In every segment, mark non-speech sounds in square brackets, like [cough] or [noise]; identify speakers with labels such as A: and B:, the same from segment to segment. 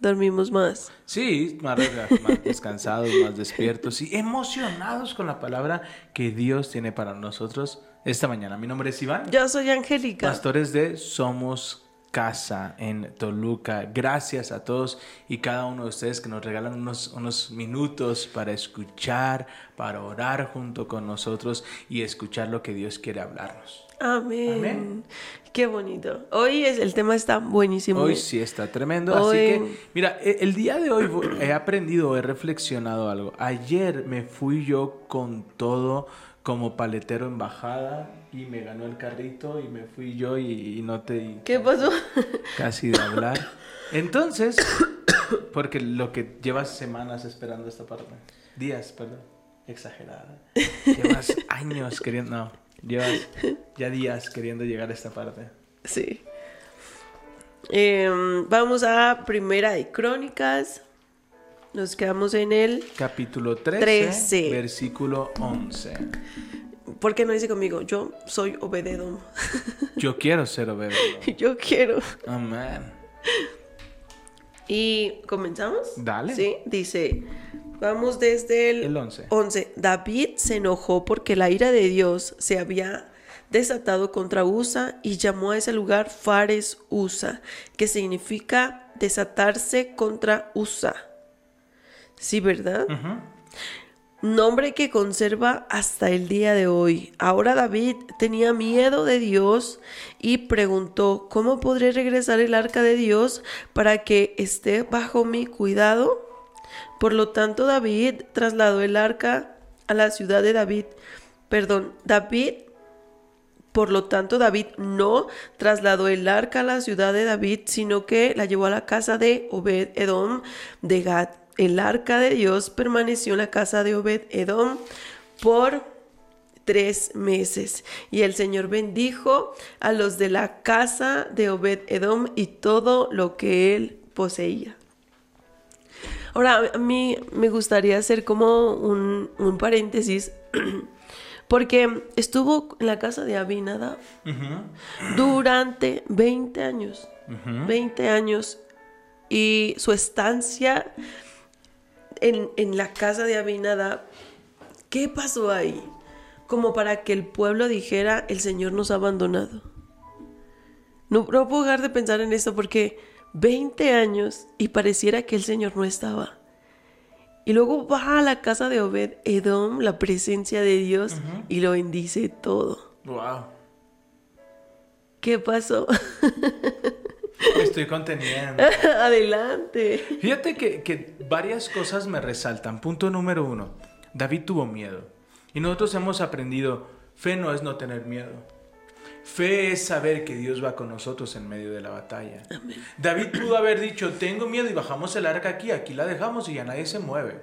A: Dormimos más.
B: Sí, más, más descansados, más despiertos y emocionados con la palabra que Dios tiene para nosotros esta mañana. Mi nombre es Iván,
A: Yo soy Angélica.
B: pastores de Somos Casa en Toluca. Gracias a todos y cada uno de ustedes que nos regalan unos, unos minutos para escuchar, para orar junto con nosotros y escuchar lo que Dios quiere hablarnos.
A: Amén.
B: Amén.
A: Qué bonito. Hoy es, el tema está buenísimo.
B: Hoy sí está tremendo.
A: Hoy-
B: Así que, mira, e- el día de hoy he aprendido, he reflexionado algo. Ayer me fui yo con todo como paletero en bajada y me ganó el carrito y me fui yo y, y no te
A: ¿Qué pasó? [laughs]
B: casi de hablar. Entonces, [coughs] porque lo que llevas semanas esperando esta parte, días, perdón, exagerada. Llevas años queriendo, no, llevas ya días queriendo llegar a esta parte.
A: sí. Em, vamos a Primera de Crónicas. Nos quedamos en el...
B: Capítulo 13,
A: Trece.
B: versículo 11.
A: ¿Por qué no dice conmigo? Yo soy Obededom. [laughs]
B: Yo quiero ser obediente. [laughs]
A: Yo quiero.
B: Amén.
A: Y comenzamos.
B: Dale.
A: Sí, dice, vamos desde el,
B: El 11.
A: 11. David se enojó porque la ira de Dios se había desatado contra Usa y llamó a ese lugar Fares Usa, que significa desatarse contra Usa. Sí, ¿verdad? Nombre que conserva hasta el día de hoy. Ahora David tenía miedo de Dios y preguntó, ¿cómo podré regresar el arca de Dios para que esté bajo mi cuidado? Por lo tanto, David trasladó el arca a la ciudad de David. Perdón, David por lo tanto, David no trasladó el arca a la ciudad de David, sino que la llevó a la casa de Obed Edom de Gad. El arca de Dios permaneció en la casa de Obed Edom por tres meses. Y el Señor bendijo a los de la casa de Obed Edom y todo lo que él poseía. Ahora, a mí me gustaría hacer como un, un paréntesis, [clears throat] porque estuvo en la casa de Abinadab durante 20 años. 20 años. Y su estancia en, en la casa de Abinadab, ¿qué pasó ahí? Como para que el pueblo dijera, el Señor nos ha abandonado. No, no puedo dejar de pensar en esto porque 20 años y pareciera que el Señor no estaba. Y luego va a la casa de Obed Edom, la presencia de Dios, y lo bendice todo.
B: Wow.
A: ¿Qué pasó?
B: Me estoy conteniendo. [laughs]
A: Adelante.
B: Fíjate que, que varias cosas me resaltan. Punto número uno. David tuvo miedo. Y nosotros hemos aprendido, fe no es no tener miedo. Fe es saber que Dios va con nosotros en medio de la batalla. David pudo haber dicho, tengo miedo y bajamos el arca aquí, aquí la dejamos y ya nadie se mueve.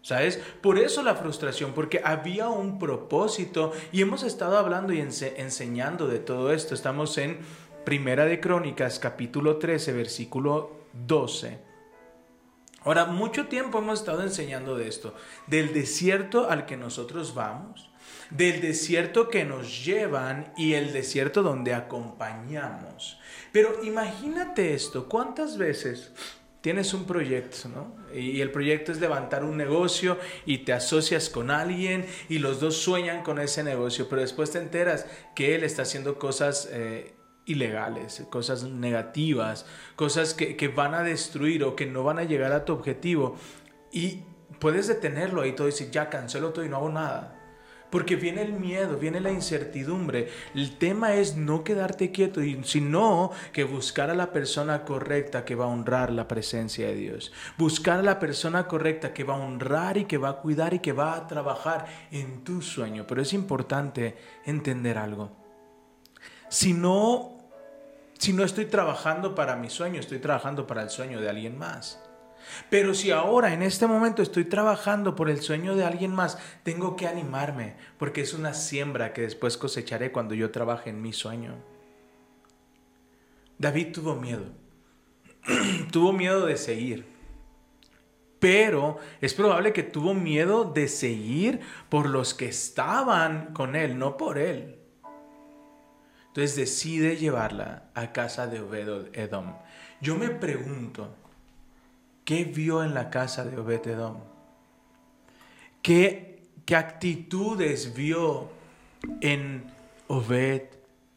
B: ¿Sabes? Por eso la frustración, porque había un propósito y hemos estado hablando y ense- enseñando de todo esto. Estamos en Primera de Crónicas, capítulo 13, versículo 12. Ahora, mucho tiempo hemos estado enseñando de esto, del desierto al que nosotros vamos, del desierto que nos llevan y el desierto donde acompañamos. Pero imagínate esto, ¿cuántas veces tienes un proyecto, ¿no? Y el proyecto es levantar un negocio y te asocias con alguien y los dos sueñan con ese negocio, pero después te enteras que él está haciendo cosas... eh, ilegales, cosas negativas, cosas que, que van a destruir o que no van a llegar a tu objetivo. Y puedes detenerlo ahí todo y decir, ya cancelo todo y no hago nada. Porque viene el miedo, viene la incertidumbre. El tema es no quedarte quieto, sino que buscar a la persona correcta que va a honrar la presencia de Dios. Buscar a la persona correcta que va a honrar y que va a cuidar y que va a trabajar en tu sueño. Pero es importante entender algo. Si no, si no estoy trabajando para mi sueño, estoy trabajando para el sueño de alguien más. Pero si ahora, en este momento, estoy trabajando por el sueño de alguien más, tengo que animarme, porque es una siembra que después cosecharé cuando yo trabaje en mi sueño. David tuvo miedo. [clears throat] tuvo miedo de seguir. Pero es probable que tuvo miedo de seguir por los que estaban con él, no por él. Entonces decide llevarla a casa de Obed Edom. Yo me pregunto, ¿qué vio en la casa de Obed Edom? ¿Qué, qué actitudes vio en Obed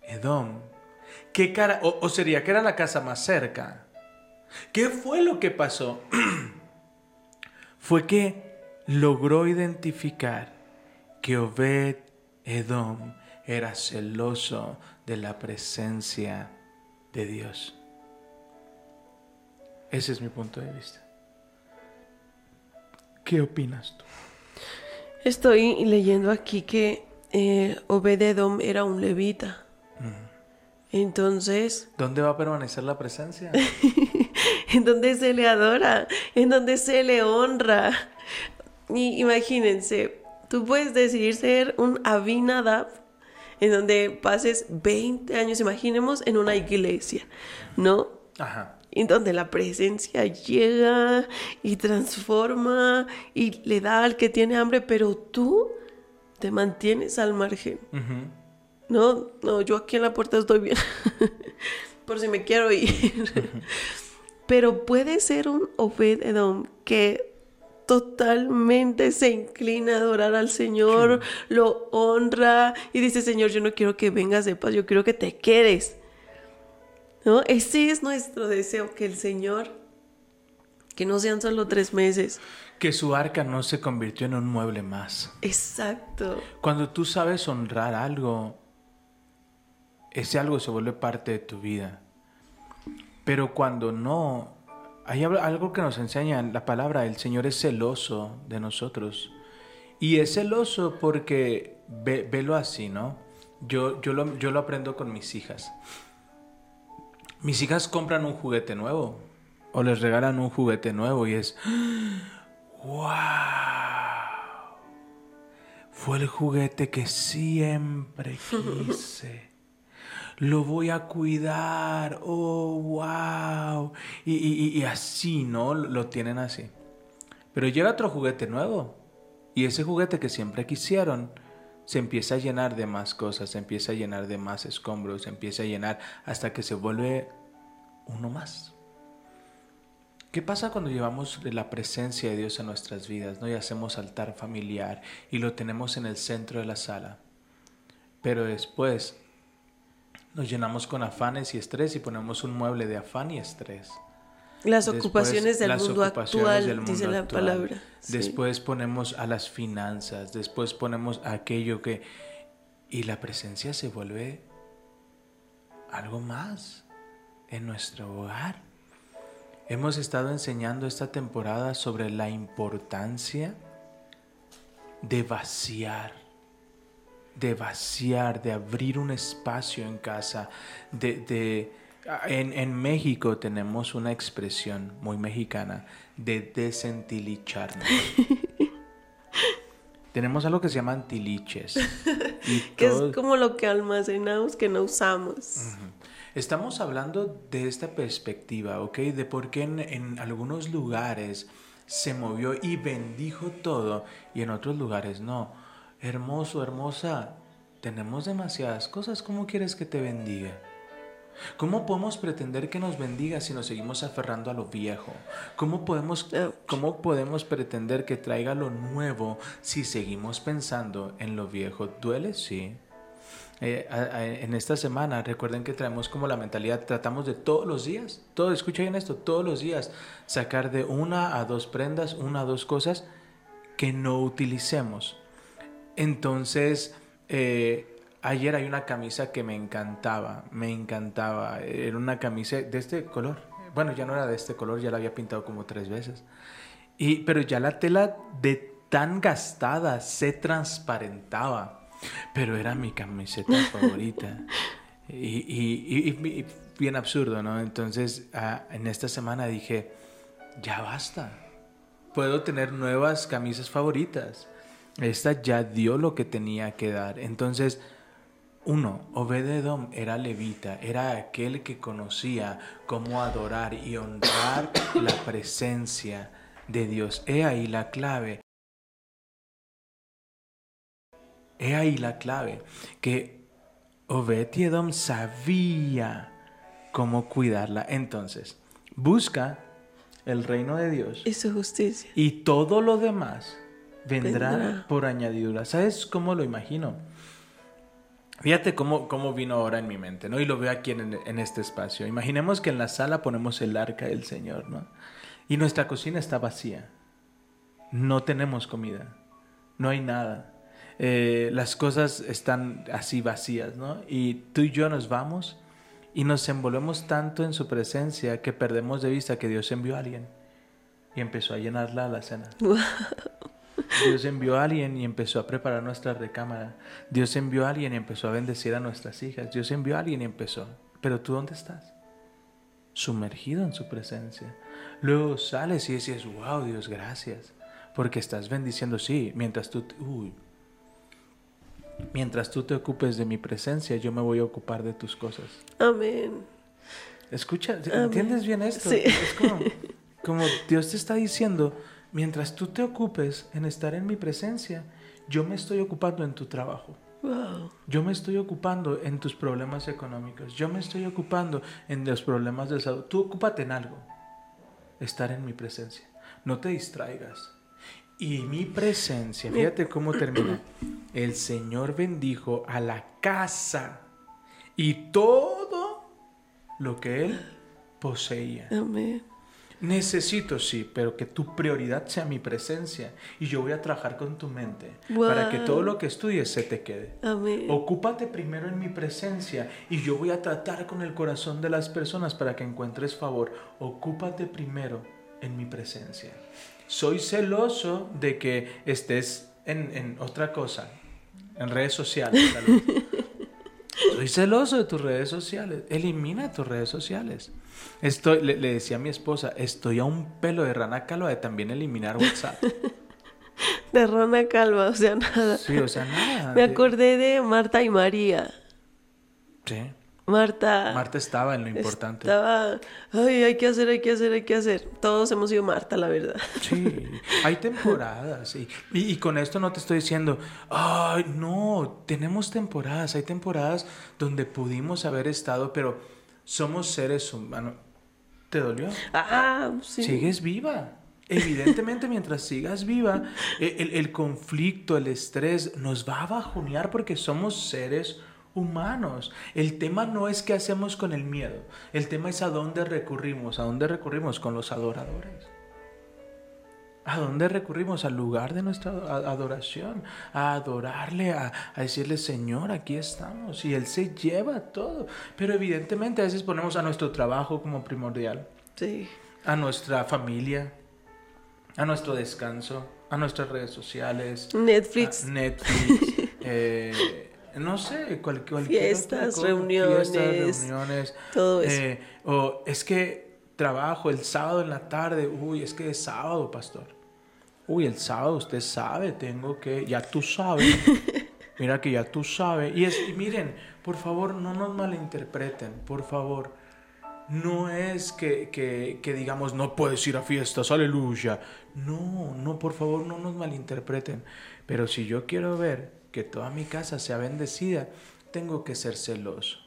B: Edom? ¿Qué cara, o, o sería que era la casa más cerca? ¿Qué fue lo que pasó? [clears throat] fue que logró identificar que Obed Edom era celoso de la presencia de Dios. Ese es mi punto de vista. ¿Qué opinas tú?
A: Estoy leyendo aquí que eh, Obed Edom era un levita. Entonces,
B: ¿Dónde va a permanecer la presencia? [laughs]
A: en donde se le adora, en donde se le honra. Y imagínense, tú puedes decidir ser un Abinadab en donde pases 20 años, imaginemos, en una iglesia, ¿no?
B: Ajá.
A: En donde la presencia llega y transforma y le da al que tiene hambre, pero tú te mantienes al margen. No, no, yo aquí en la puerta estoy bien. [laughs] Por si me quiero ir. Pero puede ser un Obed Edom que totalmente se inclina a adorar al Señor, lo honra y dice, Señor, yo no quiero que vengas de paz, yo quiero que te quedes. ¿No? Ese es nuestro deseo, que el Señor, que no sean solo tres meses.
B: Que su arca no se convirtió en un mueble más.
A: Exacto.
B: Cuando tú sabes honrar algo, ese algo se vuelve parte de tu vida. Pero cuando no, hay al- algo que nos enseña la palabra, el Señor es celoso de nosotros. Y es celoso porque, ve- velo así, ¿no? Yo, yo, lo, yo lo aprendo con mis hijas. Mis hijas compran un juguete nuevo o les regalan un juguete nuevo y es, ¡wow! Fue el juguete que siempre quise. Lo voy a cuidar. Oh, wow. Y, y- así, ¿no? Lo tienen así. Pero llega otro juguete nuevo. Y ese juguete que siempre quisieron se empieza a llenar de más cosas, se empieza a llenar de más escombros, se empieza a llenar hasta que se vuelve uno más. ¿Qué pasa cuando llevamos la presencia de Dios en nuestras vidas ¿no? y hacemos altar familiar y lo tenemos en el centro de la sala? Pero después nos llenamos con afanes y estrés y ponemos un mueble de afán y estrés.
A: Las
B: Después,
A: ocupaciones del
B: las
A: mundo
B: ocupaciones
A: actual,
B: del mundo
A: dice la palabra. Sí.
B: Después ponemos a las finanzas, después ponemos a aquello que... Y la presencia se vuelve algo más en nuestro hogar. Hemos estado enseñando esta temporada sobre la importancia de vaciar, de vaciar, de abrir un espacio en casa, de... de- en, en México tenemos una expresión muy mexicana de desentillicharnos. [laughs] tenemos algo que se llaman tiliches. [laughs] y
A: Que
B: todo-
A: es como lo que almacenamos que no usamos.
B: Estamos hablando de esta perspectiva, ¿ok? De por qué en, en algunos lugares se movió y bendijo todo y en otros lugares no. Hermoso, hermosa, tenemos demasiadas cosas. ¿Cómo quieres que te bendiga? ¿Cómo podemos pretender que nos bendiga si nos seguimos aferrando a lo viejo? ¿Cómo podemos, cómo podemos pretender que traiga lo nuevo si seguimos pensando en lo viejo? ¿Duele? Sí. Eh, en esta semana, recuerden que traemos como la mentalidad, tratamos de todos los días, todo, escucha bien esto, todos los días, sacar de una a dos prendas, una a dos cosas que no utilicemos. Entonces, eh, ayer hay una camisa que me encantaba, me encantaba, era una camisa de este color, bueno, ya no era de este color, ya la había pintado como tres veces, y, pero ya la tela de tan gastada se transparentaba. Pero era mi camiseta [laughs] favorita. Y, y- y- y- bien absurdo, ¿no? Entonces, ah, en esta semana dije, ya basta. Puedo tener nuevas camisas favoritas. Esta ya dio lo que tenía que dar. Entonces, uno, Obededom era levita, era aquel que conocía cómo adorar y honrar [coughs] la presencia de Dios. He ahí la clave. He ahí la clave, que Obed-Edom sabía cómo cuidarla. Entonces, busca el reino de Dios
A: Y su justicia.
B: y todo lo demás vendrá,
A: Vendrá.
B: por añadidura. ¿Sabes cómo lo imagino? Fíjate cómo, cómo vino ahora en mi mente, ¿no? Y lo veo aquí en, este espacio. Imaginemos que en la sala ponemos el arca del Señor, ¿no? Y nuestra cocina está vacía. No tenemos comida. No hay nada. Eh, las cosas están así vacías, ¿no? Y tú y yo nos vamos y nos envolvemos tanto en su presencia que perdemos de vista que Dios envió a alguien y empezó a llenarla la cena. Dios envió a alguien y empezó a preparar nuestra recámara. Dios envió a alguien y empezó a bendecir a nuestras hijas. Dios envió a alguien y empezó. Pero tú dónde estás? Sumergido en su presencia. Luego sales y dices, wow, Dios, gracias. Porque estás bendiciendo, sí, mientras tú... Uy. Mientras tú te ocupes de mi presencia, yo me voy a ocupar de tus cosas.
A: Amén.
B: Escucha,
A: Amén.
B: ¿entiendes bien esto?
A: Sí.
B: Es como, como Dios te está diciendo, mientras tú te ocupes en estar en mi presencia, yo me estoy ocupando en tu trabajo.
A: Wow.
B: Yo me estoy ocupando en tus problemas económicos. Yo me estoy ocupando en los problemas de salud. Tú ocúpate en algo. Estar en mi presencia. No te distraigas. Y mi presencia, fíjate cómo termina. El Señor bendijo a la casa y todo lo que Él poseía.
A: Amén.
B: Necesito, sí, pero que tu prioridad sea mi presencia. Y yo voy a trabajar con tu mente para que todo lo que estudies se te quede.
A: Amén.
B: Ocúpate primero en mi presencia y yo voy a tratar con el corazón de las personas para que encuentres favor. Ocúpate primero en mi presencia. Soy celoso de que estés en, en otra cosa, en redes sociales. tal vez. [laughs] Soy celoso de tus redes sociales. Elimina tus redes sociales. Estoy, le, le decía a mi esposa, estoy a un pelo de rana calva de también eliminar WhatsApp. [laughs]
A: De Rana Calva, o sea, nada.
B: Sí, o sea, nada.
A: Me
B: de-
A: acordé de Marta y María.
B: Sí.
A: Marta.
B: Marta estaba en lo importante.
A: Estaba, ay, hay que hacer, hay que hacer, hay que hacer. Todos hemos sido Marta, la verdad.
B: Sí, hay temporadas. Y, y con esto no te estoy diciendo, ay, no, tenemos temporadas. Hay temporadas donde pudimos haber estado, pero somos seres humanos. ¿Te dolió?
A: Ah, sí.
B: Sigues viva. Evidentemente, mientras sigas viva, e- el, el conflicto, el estrés nos va a bajonear porque somos seres humanos. El tema no es qué hacemos con el miedo. El tema es a dónde recurrimos. ¿A dónde recurrimos? Con los adoradores. ¿A dónde recurrimos? Al lugar de nuestra adoración, a adorarle, a, a decirle, Señor, aquí estamos. Y Él se lleva todo. Pero evidentemente a veces ponemos a nuestro trabajo como primordial
A: Sí.
B: a nuestra familia, a nuestro descanso, a nuestras redes sociales,
A: Netflix.
B: a Netflix, [laughs] eh, no sé, cual- cualquier
A: Fiestas,
B: cosa,
A: reuniones,
B: fiestas, reuniones,
A: todo eso.
B: eh, o es que trabajo el sábado en la tarde, uy, es que es sábado, pastor. Uy, el sábado usted sabe, tengo que, ya tú sabes. [laughs] Mira que ya tú sabes. Y, es, y miren, por favor, no nos malinterpreten, por favor. No es que, que, que digamos, no puedes ir a fiestas, aleluya. No, no, por favor, no nos malinterpreten. Pero si yo quiero ver que toda mi casa sea bendecida, tengo que ser celoso.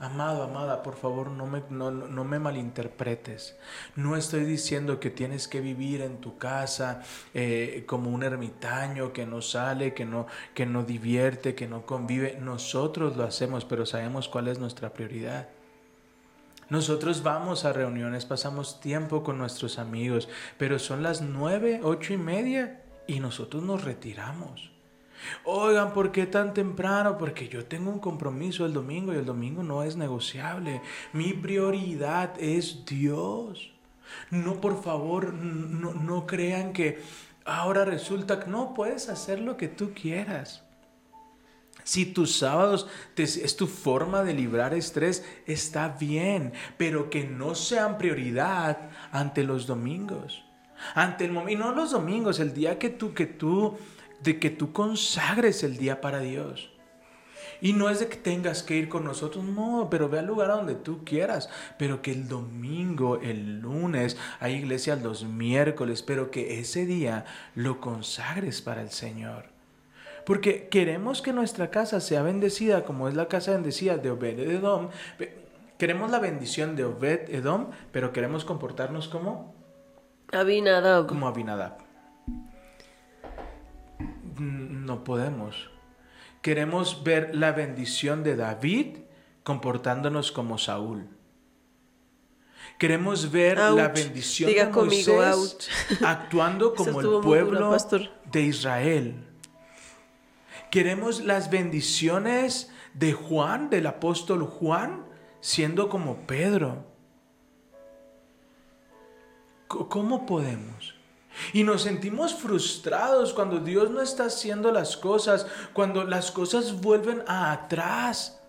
B: Amado, amada, por favor, no me, no, no- me malinterpretes. No estoy diciendo que tienes que vivir en tu casa eh, como un ermitaño que no sale, que no, que no divierte, que no convive. Nosotros lo hacemos, pero sabemos cuál es nuestra prioridad. Nosotros vamos a reuniones, pasamos tiempo con nuestros amigos, pero son las nueve, ocho y media y nosotros nos retiramos. Oigan, ¿por qué tan temprano? Porque yo tengo un compromiso el domingo y el domingo no es negociable. Mi prioridad es Dios. No, por favor, no, no crean que ahora resulta que no puedes hacer lo que tú quieras. Si tus sábados es tu forma de librar estrés, está bien, pero que no sean prioridad ante los domingos. Ante el y no los domingos, el día que tú, que tú, de que tú consagres el día para Dios. Y no es de que tengas que ir con nosotros, no, pero ve al lugar a donde tú quieras. Pero que el domingo, el lunes, hay iglesias los miércoles, pero que ese día lo consagres para el Señor. Porque queremos que nuestra casa sea bendecida como es la casa bendecida de Obed Edom. Queremos la bendición de Obed Edom, pero queremos comportarnos como,
A: Abinadab.
B: como Abinadab. No podemos. Queremos ver la bendición de David comportándonos como Saúl. Queremos ver la bendición
A: Diga
B: de Moisés [laughs] actuando como el pueblo de Israel. Queremos las bendiciones de Juan, del apóstol Juan, siendo como Pedro. ¿Cómo podemos? Y nos sentimos frustrados cuando Dios no está haciendo las cosas, cuando las cosas vuelven a atrás,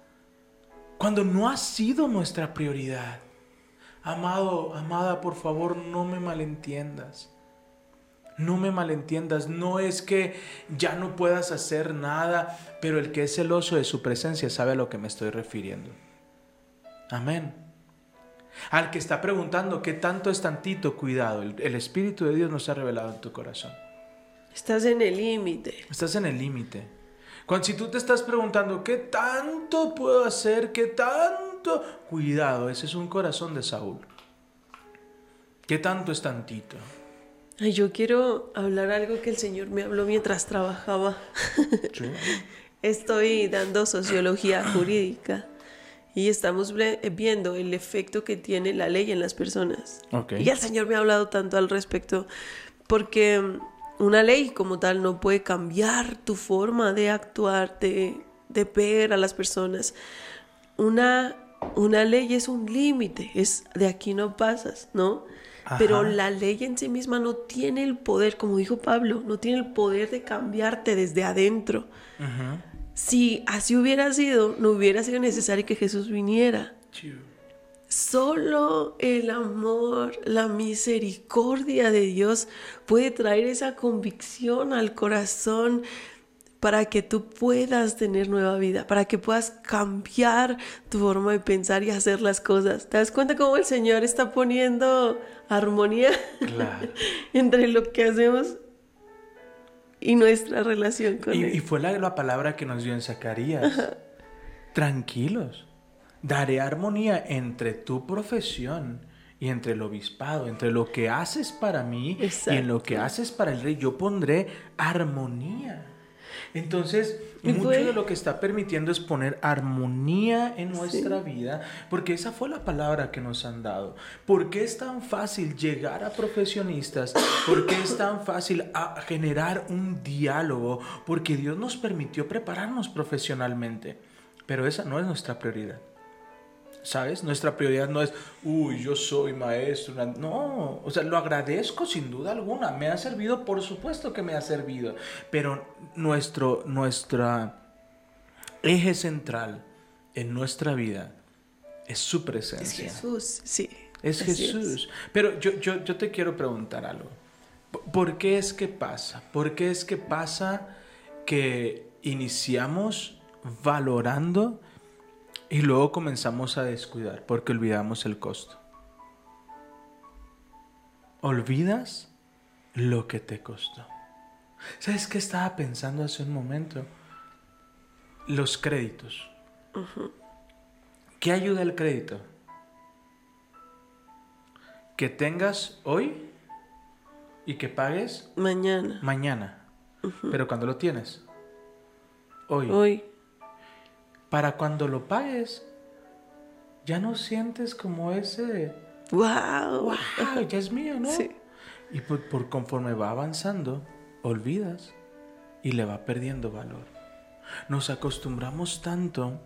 B: cuando no ha sido nuestra prioridad. Amado, amada, por favor, no me malentiendas. No me malentiendas, no es que ya no puedas hacer nada, pero el que es celoso de su presencia sabe a lo que me estoy refiriendo. Amén. Al que está preguntando qué tanto es tantito, cuidado, el, el Espíritu de Dios nos ha revelado en tu corazón.
A: Estás en el límite.
B: Estás en el límite. Cuando si tú te estás preguntando qué tanto puedo hacer, qué tanto, cuidado, ese es un corazón de Saúl. ¿Qué tanto es tantito?
A: Ay, yo quiero hablar algo que el Señor me habló mientras trabajaba. [laughs] Estoy dando sociología jurídica y estamos ble- viendo el efecto que tiene la ley en las personas. Y el Señor me ha hablado tanto al respecto porque mm, una ley como tal no puede cambiar tu forma de actuar, de, de ver a las personas. Una, una ley es un límite, es de aquí no pasas, ¿no? Pero la ley en sí misma no tiene el poder, como dijo Pablo, no tiene el poder de cambiarte desde adentro.
B: Ujú.
A: Si así hubiera sido, no hubiera sido necesario que Jesús viniera. Solo el amor, la misericordia de Dios puede traer esa convicción al corazón para que tú puedas tener nueva vida, para que puedas cambiar tu forma de pensar y hacer las cosas. ¿Te das cuenta cómo el Señor está poniendo armonía
B: Claro. [laughs]
A: entre lo que hacemos y nuestra relación con
B: Y,
A: Él?
B: y fue la, la palabra que nos dio en Zacarías. Tranquilos. Daré armonía entre tu profesión y entre el obispado, entre lo que haces para mí y en lo que haces para el rey. Yo pondré armonía. Entonces, mucho de lo que está permitiendo es poner armonía en nuestra vida, porque esa fue la palabra que nos han dado. ¿Por qué es tan fácil llegar a profesionistas? ¿Por qué es tan fácil a generar un diálogo? Porque Dios nos permitió prepararnos profesionalmente, pero esa no es nuestra prioridad. ¿Sabes? Nuestra prioridad no es, uy, yo soy maestro. No, o sea, lo agradezco sin duda alguna. Me ha servido, por supuesto que me ha servido. Pero nuestro, nuestra eje central en nuestra vida es su
A: Es
B: presencia.
A: Jesús, sí.
B: Es Jesús. Pero yo, yo, yo te quiero preguntar algo. ¿Por- ¿Por qué es que pasa? ¿Por qué es que pasa que iniciamos valorando y luego comenzamos a descuidar porque olvidamos el costo? Olvidas lo que te costó. ¿Sabes qué estaba pensando hace un momento? Los créditos. ¿Qué ayuda el crédito? Que tengas hoy y que pagues
A: Mañana,
B: mañana. Pero cuando lo tienes, hoy.
A: hoy.
B: Para cuando lo pagues, ya no sientes como ese,
A: ¡Wow!
B: wow, ya es mío, ¿no?
A: Sí.
B: Y por, por conforme va avanzando, olvidas y le va perdiendo valor. Nos acostumbramos tanto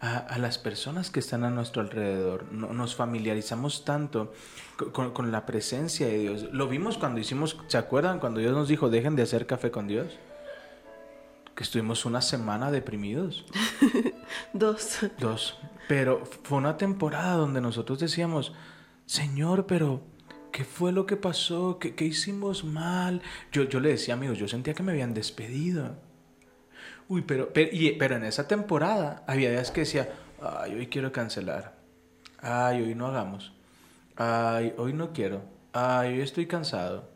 B: a, a las personas que están a nuestro alrededor, no- nos familiarizamos tanto co- con, con la presencia de Dios. Lo vimos cuando hicimos, ¿se acuerdan? Cuando Dios nos dijo, dejen de hacer café con Dios. que estuvimos una semana deprimidos. [laughs]
A: Dos.
B: Dos. Pero fue una temporada donde nosotros decíamos, Señor, pero ¿qué fue lo que pasó? ¿Qué, hicimos mal? Yo, yo le decía, amigos, yo sentía que me habían despedido. Uy, pero, pero, y- pero en esa temporada había días que decía, ay, hoy quiero cancelar. Ay, hoy no hagamos. Ay, hoy no quiero. Ay, hoy estoy cansado.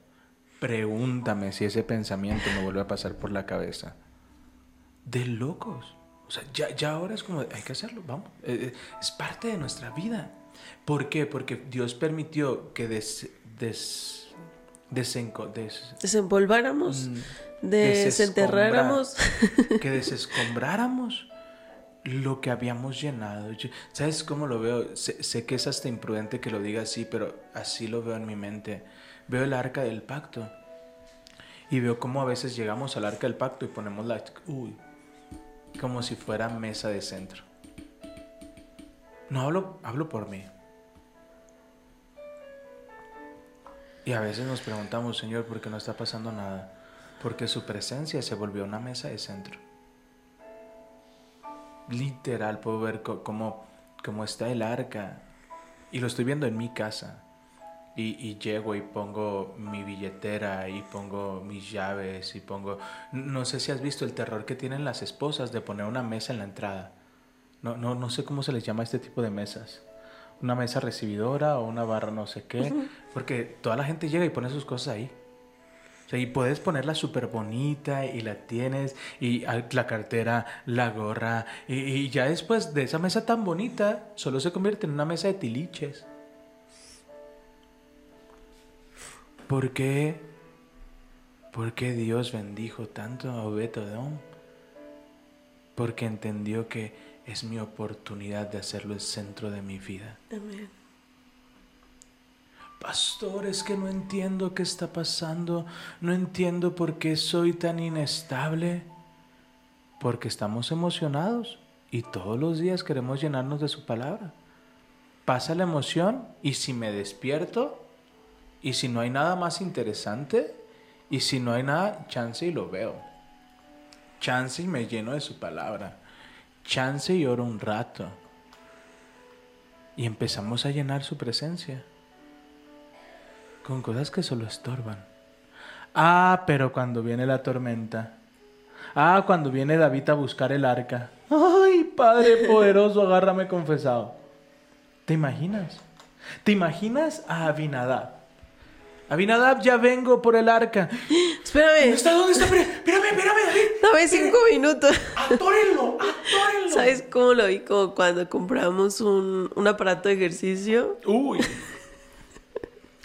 B: Pregúntame si ese pensamiento me vuelve a pasar por la cabeza. De locos. O sea, ya, ya ahora es como, hay que hacerlo, vamos. Eh, eh, es parte de nuestra vida. ¿Por qué? Porque Dios permitió que des, des, desenco- des-
A: Desenvolváramos,
B: Mm,
A: desenterráramos.
B: que [laughs] desescombráramos lo que habíamos llenado. Yo- ¿Sabes cómo lo veo? Sé, sé que es hasta imprudente que lo diga así, pero así lo veo en mi mente. Veo el arca del pacto y veo cómo a veces llegamos al arca del pacto y ponemos la... Uy, como si fuera mesa de centro. No hablo, hablo por mí. Y a veces nos preguntamos, Señor, ¿por qué no está pasando nada? Porque su presencia se volvió una mesa de centro. Literal, puedo ver cómo, cómo está el arca. Y lo estoy viendo en mi casa. Y, y llego y pongo mi billetera y pongo mis llaves y pongo... No sé si has visto el terror que tienen las esposas de poner una mesa en la entrada. No, no, no sé cómo se les llama este tipo de mesas. Una mesa recibidora o una barra no sé qué. Porque toda la gente llega y pone sus cosas ahí. O sea, y puedes ponerla súper bonita y la tienes, y la cartera, la gorra, y, y ya después de esa mesa tan bonita, solo se convierte en una mesa de tiliches. ¿Por qué? ¿Por qué Dios bendijo tanto a Obed-Edom? Porque entendió que es mi oportunidad de hacerlo el centro de mi vida.
A: Amén.
B: Pastor, es que no entiendo qué está pasando, no entiendo por qué soy tan inestable. Porque estamos emocionados y todos los días queremos llenarnos de su palabra. Pasa la emoción y si me despierto y si no hay nada más interesante y si no hay nada, chance y lo veo. Chance y me lleno de su palabra. Chance y oro un rato. Y empezamos a llenar su presencia con cosas que solo estorban. Ah, pero cuando viene la tormenta. Ah, cuando viene David a buscar el arca. Ay, Padre poderoso, agárrame confesado. ¿Te imaginas? ¿Te imaginas a Abinadab? Abinadab, ya vengo por el arca. [gasps] ¿Dónde
A: Espérame,
B: está? ¿Dónde está? Espérame, espérame, David.
A: dame cinco minutos.
B: Atórenlo, atórenlo.
A: ¿Sabes cómo lo vi? Como cuando compramos un, un aparato de ejercicio.
B: Uy. [laughs]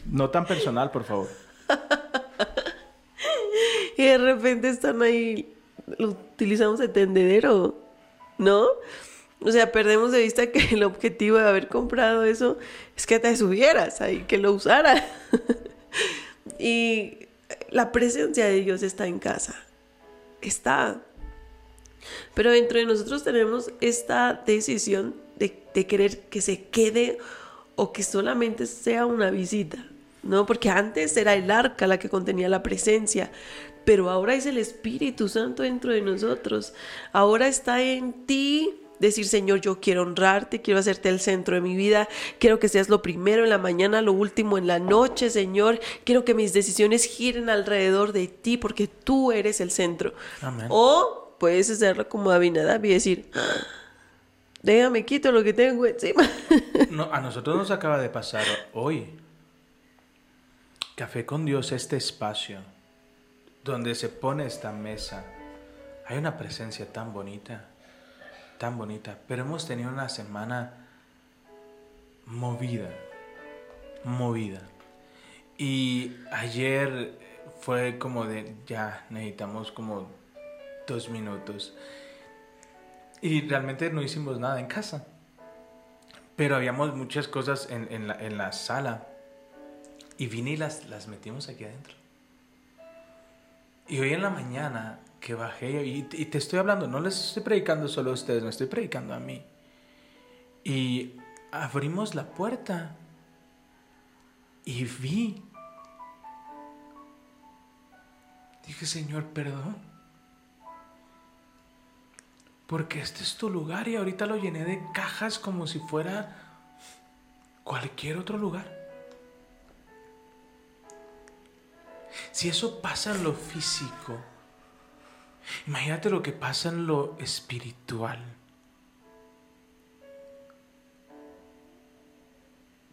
B: No tan personal, por favor. [laughs]
A: Y de repente están ahí, lo utilizamos de tendedero, ¿no? O sea, perdemos de vista que el objetivo de haber comprado eso es que te subieras ahí, que lo usaras. [laughs] [laughs] y la presencia de Dios está en casa. Está. Pero dentro de nosotros tenemos esta decisión de, de querer que se quede o que solamente sea una visita, ¿no? Porque antes era el arca la que contenía la presencia, pero ahora es el Espíritu Santo dentro de nosotros. Ahora está en ti decir, Señor, yo quiero honrarte, quiero hacerte el centro de mi vida, quiero que seas lo primero en la mañana, lo último en la noche, Señor, quiero que mis decisiones giren alrededor de ti porque tú eres el centro.
B: Amén.
A: O puedes hacerlo como Abinadab y decir, "Ah, déjame quito lo que tengo encima. [laughs]
B: No, a nosotros nos acaba de pasar hoy. Café con Dios, este espacio donde se pone esta mesa. Hay una presencia tan bonita, tan bonita, pero hemos tenido una semana movida, movida. Y ayer fue como de, ya, necesitamos como dos minutos. Y realmente no hicimos nada en casa. Pero habíamos muchas cosas en, la, sala. Y vine y las metimos aquí adentro. Y hoy en la mañana que bajé, y, y te estoy hablando, no les estoy predicando solo a ustedes, me estoy predicando a mí. Y abrimos la puerta y vi. Dije, Señor, perdón. Porque este es tu lugar y ahorita lo llené de cajas como si fuera cualquier otro lugar. Si eso pasa en lo físico, imagínate lo que pasa en lo espiritual.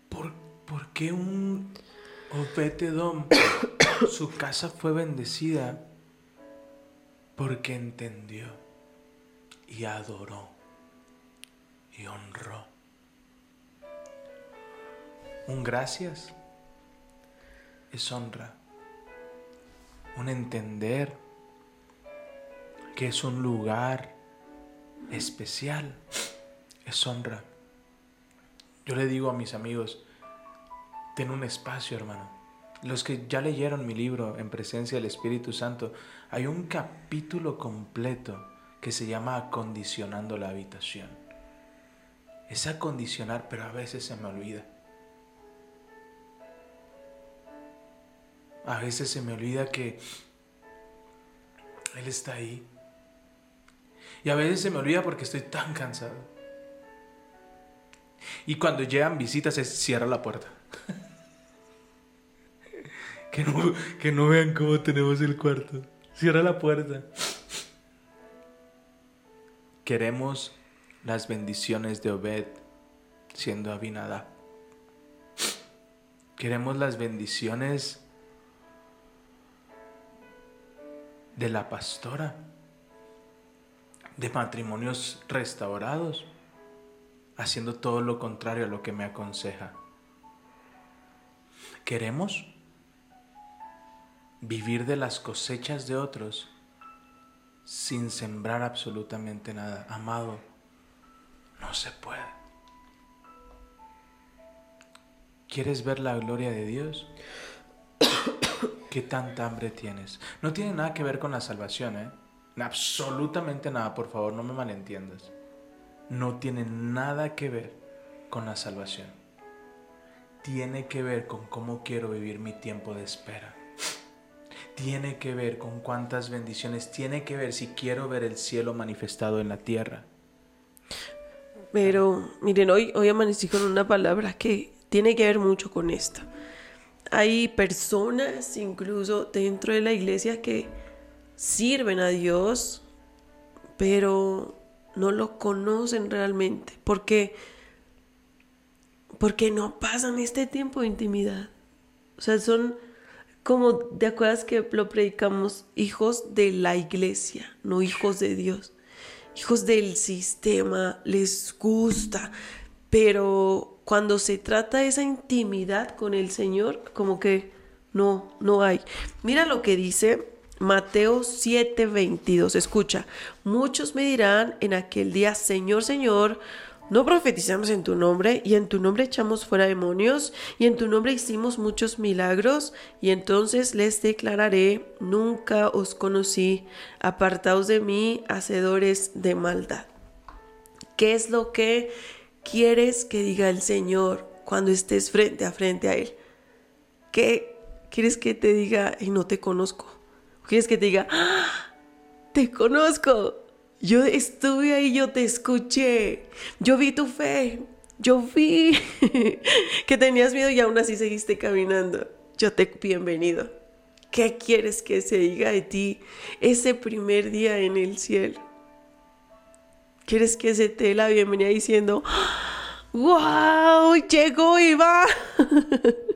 B: ¿Por, por qué un Obed-Edom, [coughs] su casa fue bendecida? Porque entendió y adoró y honró. Un gracias es honra un entender que es un lugar especial, es honra. Yo le digo a mis amigos, ten un espacio, hermano. Los que ya leyeron mi libro En presencia del Espíritu Santo, hay un capítulo completo que se llama Acondicionando la habitación. Es acondicionar, pero a veces se me olvida. A veces se me olvida que Él está ahí. Y a veces se me olvida porque estoy tan cansado. Y cuando llegan visitas se cierra la puerta. [laughs] que, no, que no vean cómo tenemos el cuarto. Cierra la puerta. Queremos las bendiciones de Obed siendo Abinadab. Queremos las bendiciones de la pastora, de matrimonios restaurados, haciendo todo lo contrario a lo que me aconseja. ¿Queremos vivir de las cosechas de otros sin sembrar absolutamente nada? Amado, no se puede. ¿Quieres ver la gloria de Dios? [coughs] ¿Qué tanta hambre tienes? No tiene nada que ver con la salvación, ¿eh? Absolutamente nada, por favor, no me malentiendas. No tiene nada que ver con la salvación. Tiene que ver con cómo quiero vivir mi tiempo de espera. Tiene que ver con cuántas bendiciones. Tiene que ver si quiero ver el cielo manifestado en la tierra.
A: Pero miren, hoy, hoy amanecí con una palabra que tiene que ver mucho con esto. Hay personas incluso dentro de la iglesia que sirven a Dios, pero no lo conocen realmente, porque porque no pasan este tiempo de intimidad. O sea, son como, ¿de acuerdas que lo predicamos? Hijos de la iglesia, no hijos de Dios. Hijos del sistema, les gusta, pero cuando se trata de esa intimidad con el Señor, como que no, no hay. Mira lo que dice Mateo 7:22. Escucha, muchos me dirán en aquel día, Señor, Señor, no profetizamos en tu nombre y en tu nombre echamos fuera demonios y en tu nombre hicimos muchos milagros y entonces les declararé, nunca os conocí, apartaos de mí, hacedores de maldad. ¿Qué es lo que quieres que diga el Señor cuando estés frente a frente a Él? ¿Qué quieres que te diga y no te conozco? ¿Quieres que te diga, ¡Ah! te conozco? Yo estuve ahí, yo te escuché, yo vi tu fe, yo vi [laughs] que tenías miedo y aún así seguiste caminando. Yo te bienvenido. ¿Qué quieres que se diga de ti ese primer día en el cielo? ¿Quieres que se te dé la bienvenida diciendo, wow, llegó y va? [laughs]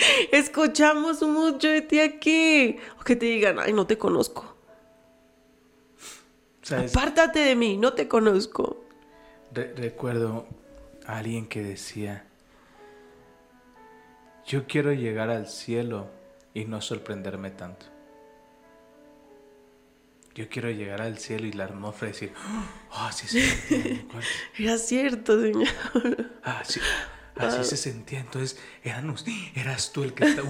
A: [laughs] Escuchamos mucho de ti aquí. O que te digan, ay, no te conozco. Apártate de mí, no te conozco.
B: recuerdo a alguien que decía, yo quiero llegar al cielo y no sorprenderme tanto. Yo quiero llegar al cielo y la atmósfera decir, oh, sí sentía [laughs]
A: Era cierto, Señor.
B: Ah, sí. Así ah. se sentía. Entonces, eras tú el que estaba.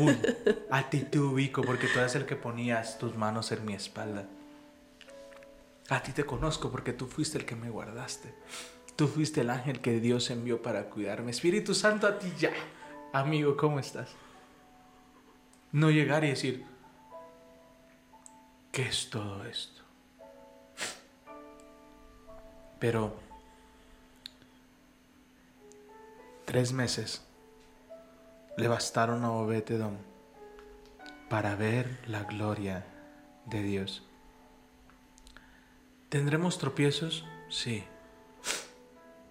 B: a ti te ubico porque tú eras el que ponías tus manos en mi espalda. A ti te conozco porque tú fuiste el que me guardaste. Tú fuiste el ángel que Dios envió para cuidarme. Espíritu Santo, a ti ya. Amigo, ¿cómo estás? No llegar y decir, ¿Qué es todo esto? Pero tres meses le bastaron a Obed-Edom para ver la gloria de Dios. ¿Tendremos tropiezos? Sí.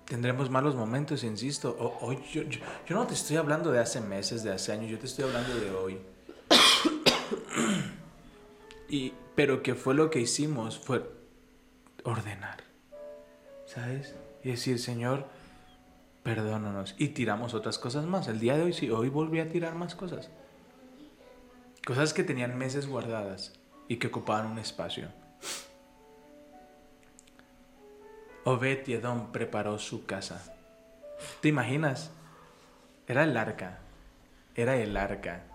B: Tendremos malos momentos, insisto. Hoy yo no te estoy hablando de hace meses, de hace años, yo te estoy hablando de hoy. [coughs] y, pero que fue lo que hicimos, fue ordenar. ¿Sabes? Y decir, Señor, perdónanos. Y tiramos otras cosas más. El día de hoy sí, hoy volví a tirar más cosas. Cosas que tenían meses guardadas y que ocupaban un espacio. Obed y Edom preparó su casa. ¿Te imaginas? Era el arca. Era el arca.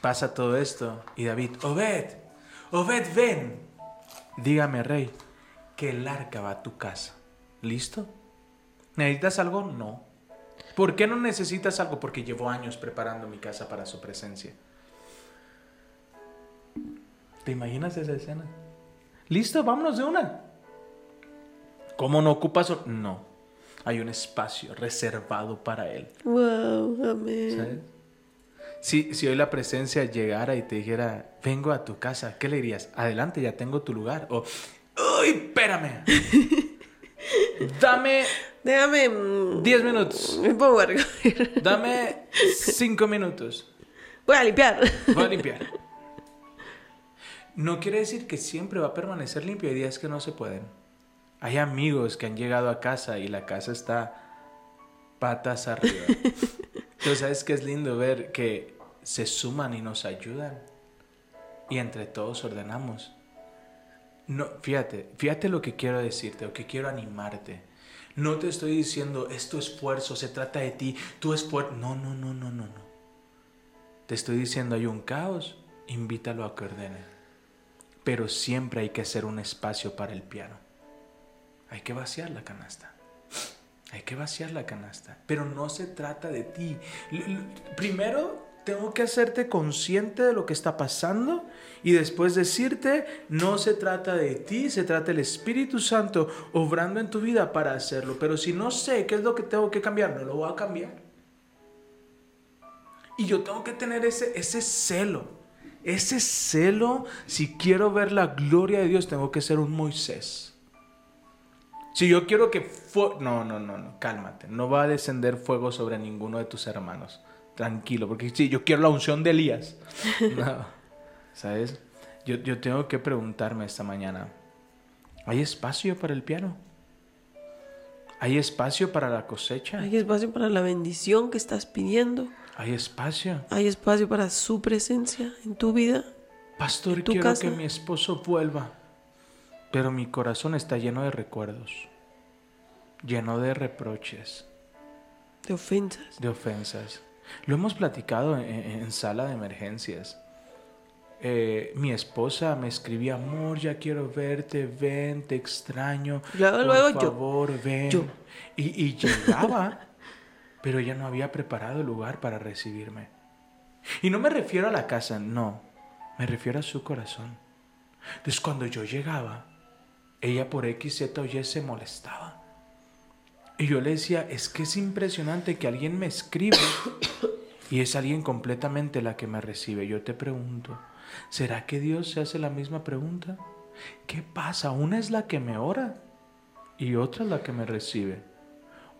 B: Pasa todo esto y David, Obed, Obed, ven. Dígame, rey, que el arca va a tu casa. ¿Listo? ¿Necesitas algo? No. ¿Por qué no necesitas algo? Porque llevo años preparando mi casa para su presencia. ¿Te imaginas esa escena? ¿Listo? Vámonos de una. ¿Cómo no ocupas? No. Hay un espacio reservado para él.
A: Wow, amén.
B: ¿Sabes? Si, si hoy la presencia llegara y te dijera, vengo a tu casa, ¿qué le dirías? Adelante, ya tengo tu lugar. O, ¡Uy, espérame! [laughs] Dame
A: Déjame. mm,
B: 10 minutos.
A: Me pongo a recoger.
B: Dame [laughs] 5 minutos.
A: Voy a limpiar.
B: Voy a limpiar. [laughs] No quiere decir que siempre va a permanecer limpio. Hay días que no se pueden. Hay amigos que han llegado a casa y la casa está patas arriba. [laughs] Entonces, ¿sabes qué es lindo ver que se suman y nos ayudan? Y entre todos ordenamos. No, fíjate, fíjate lo que quiero decirte o que quiero animarte. No te estoy diciendo, es tu esfuerzo, se trata de ti, tu esfuerzo. No, no, no, no, no, no. Te estoy diciendo, hay un caos, invítalo a que ordene. Pero siempre hay que hacer un espacio para el piano. Hay que vaciar la canasta. Hay que vaciar la canasta. Pero no se trata de ti. Primero tengo que hacerte consciente de lo que está pasando y después decirte, no se trata de ti, se trata del Espíritu Santo obrando en tu vida para hacerlo. Pero si no sé qué es lo que tengo que cambiar, no lo voy a cambiar. Y yo tengo que tener ese, ese celo. Ese celo, si quiero ver la gloria de Dios, tengo que ser un Moisés. Si yo quiero que. No, no, no, no, cálmate. No va a descender fuego sobre ninguno de tus hermanos. Tranquilo, porque si yo quiero la unción de Elías. [laughs] No, ¿sabes? Yo, yo tengo que preguntarme esta mañana, ¿hay espacio para el piano? ¿Hay espacio para la cosecha?
A: Hay espacio para la bendición que estás pidiendo.
B: ¿Hay espacio?
A: Hay espacio para su presencia en tu vida.
B: Pastor,
A: tu
B: quiero
A: casa.
B: que mi esposo vuelva, pero mi corazón está lleno de recuerdos, lleno de reproches,
A: De ofensas.
B: de ofensas. Lo hemos platicado en, en sala de emergencias. Eh, mi esposa me escribía, amor, ya quiero verte, ven, te extraño.
A: Luego,
B: por
A: luego yo.
B: favor, ven.
A: Yo.
B: Y, y llegaba, [laughs] pero ella no había preparado el lugar para recibirme. Y no me refiero a la casa, no, me refiero a su corazón. Entonces cuando yo llegaba, ella por X, Z o Y se molestaba. Y yo le decía, es que es impresionante que alguien me escribe [coughs] y es alguien completamente la que me recibe. Yo te pregunto, ¿será que Dios se hace la misma pregunta? ¿Qué pasa? Una es la que me ora y otra es la que me recibe.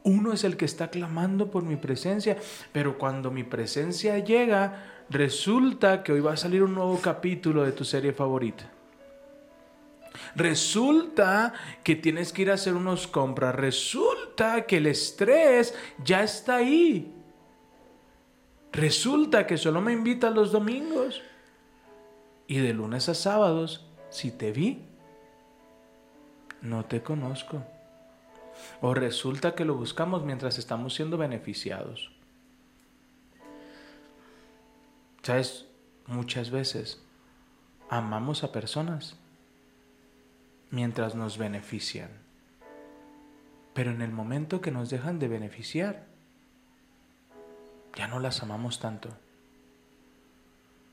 B: Uno es el que está clamando por mi presencia, pero cuando mi presencia llega, resulta que hoy va a salir un nuevo capítulo de tu serie favorita. Resulta que tienes que ir a hacer unos compras. Resulta que el estrés ya está ahí. Resulta que solo me invitas los domingos. Y de lunes a sábados, si te vi, no te conozco. O resulta que lo buscamos mientras estamos siendo beneficiados. ¿Sabes? Muchas veces amamos a personas mientras nos benefician. Pero en el momento que nos dejan de beneficiar, ya no las amamos tanto.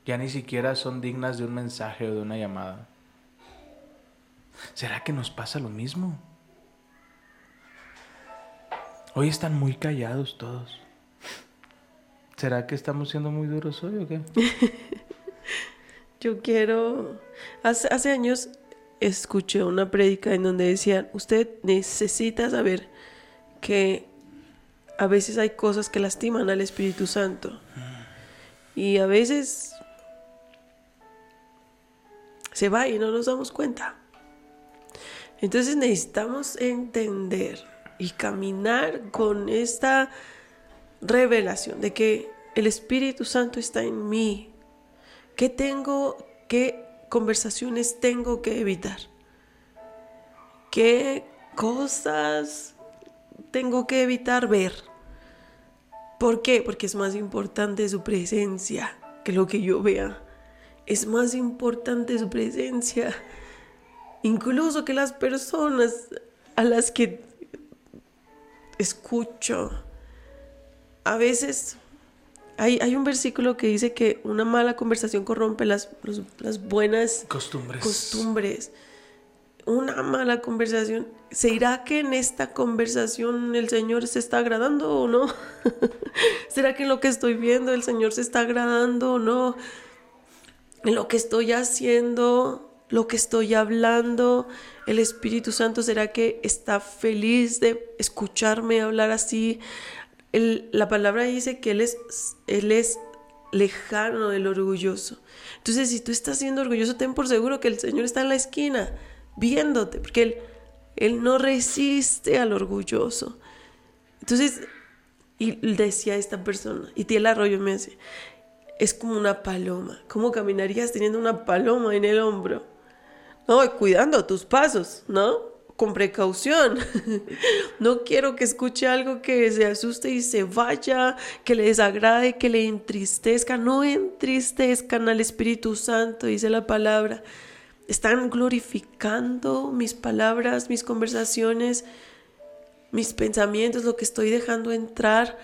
B: Ya ni siquiera son dignas de un mensaje o de una llamada. ¿Será que nos pasa lo mismo? Hoy están muy callados todos. ¿Será que estamos siendo muy duros hoy o qué? [laughs]
A: Yo quiero... Hace, hace años escuché una prédica en donde decían, usted necesita saber que a veces hay cosas que lastiman al Espíritu Santo. Y a veces se va y no nos damos cuenta. Entonces necesitamos entender y caminar con esta revelación de que el Espíritu Santo está en mí. ¿Qué tengo, qué conversaciones tengo que evitar? ¿Qué cosas tengo que evitar ver? ¿Por qué? Porque es más importante su presencia que lo que yo vea. Es más importante su presencia, incluso que las personas a las que escucho. A veces hay, hay un versículo que dice que una mala conversación corrompe las, los- las buenas
B: Costumbres.
A: costumbres. Una mala conversación. ¿Será que en esta conversación el Señor se está agradando o no? [laughs] ¿Será que en lo que estoy viendo el Señor se está agradando o no? En lo que estoy haciendo, lo que estoy hablando, el Espíritu Santo será que está feliz de escucharme hablar así. La palabra dice que Él es, Él es lejano del orgulloso. Entonces, si tú estás siendo orgulloso, ten por seguro que el Señor está en la esquina viéndote, porque Él, él no resiste al orgulloso. Entonces, y decía esta persona, y Tiel Arroyo me dice, es como una paloma. ¿Cómo caminarías teniendo una paloma en el hombro? No, cuidando tus pasos, ¿no? Con precaución. [laughs] No quiero que escuche algo que se asuste y se vaya, que le desagrade, que le entristezca. No entristezcan al Espíritu Santo, dice la palabra. Están glorificando mis palabras, mis conversaciones, mis pensamientos, lo que estoy dejando entrar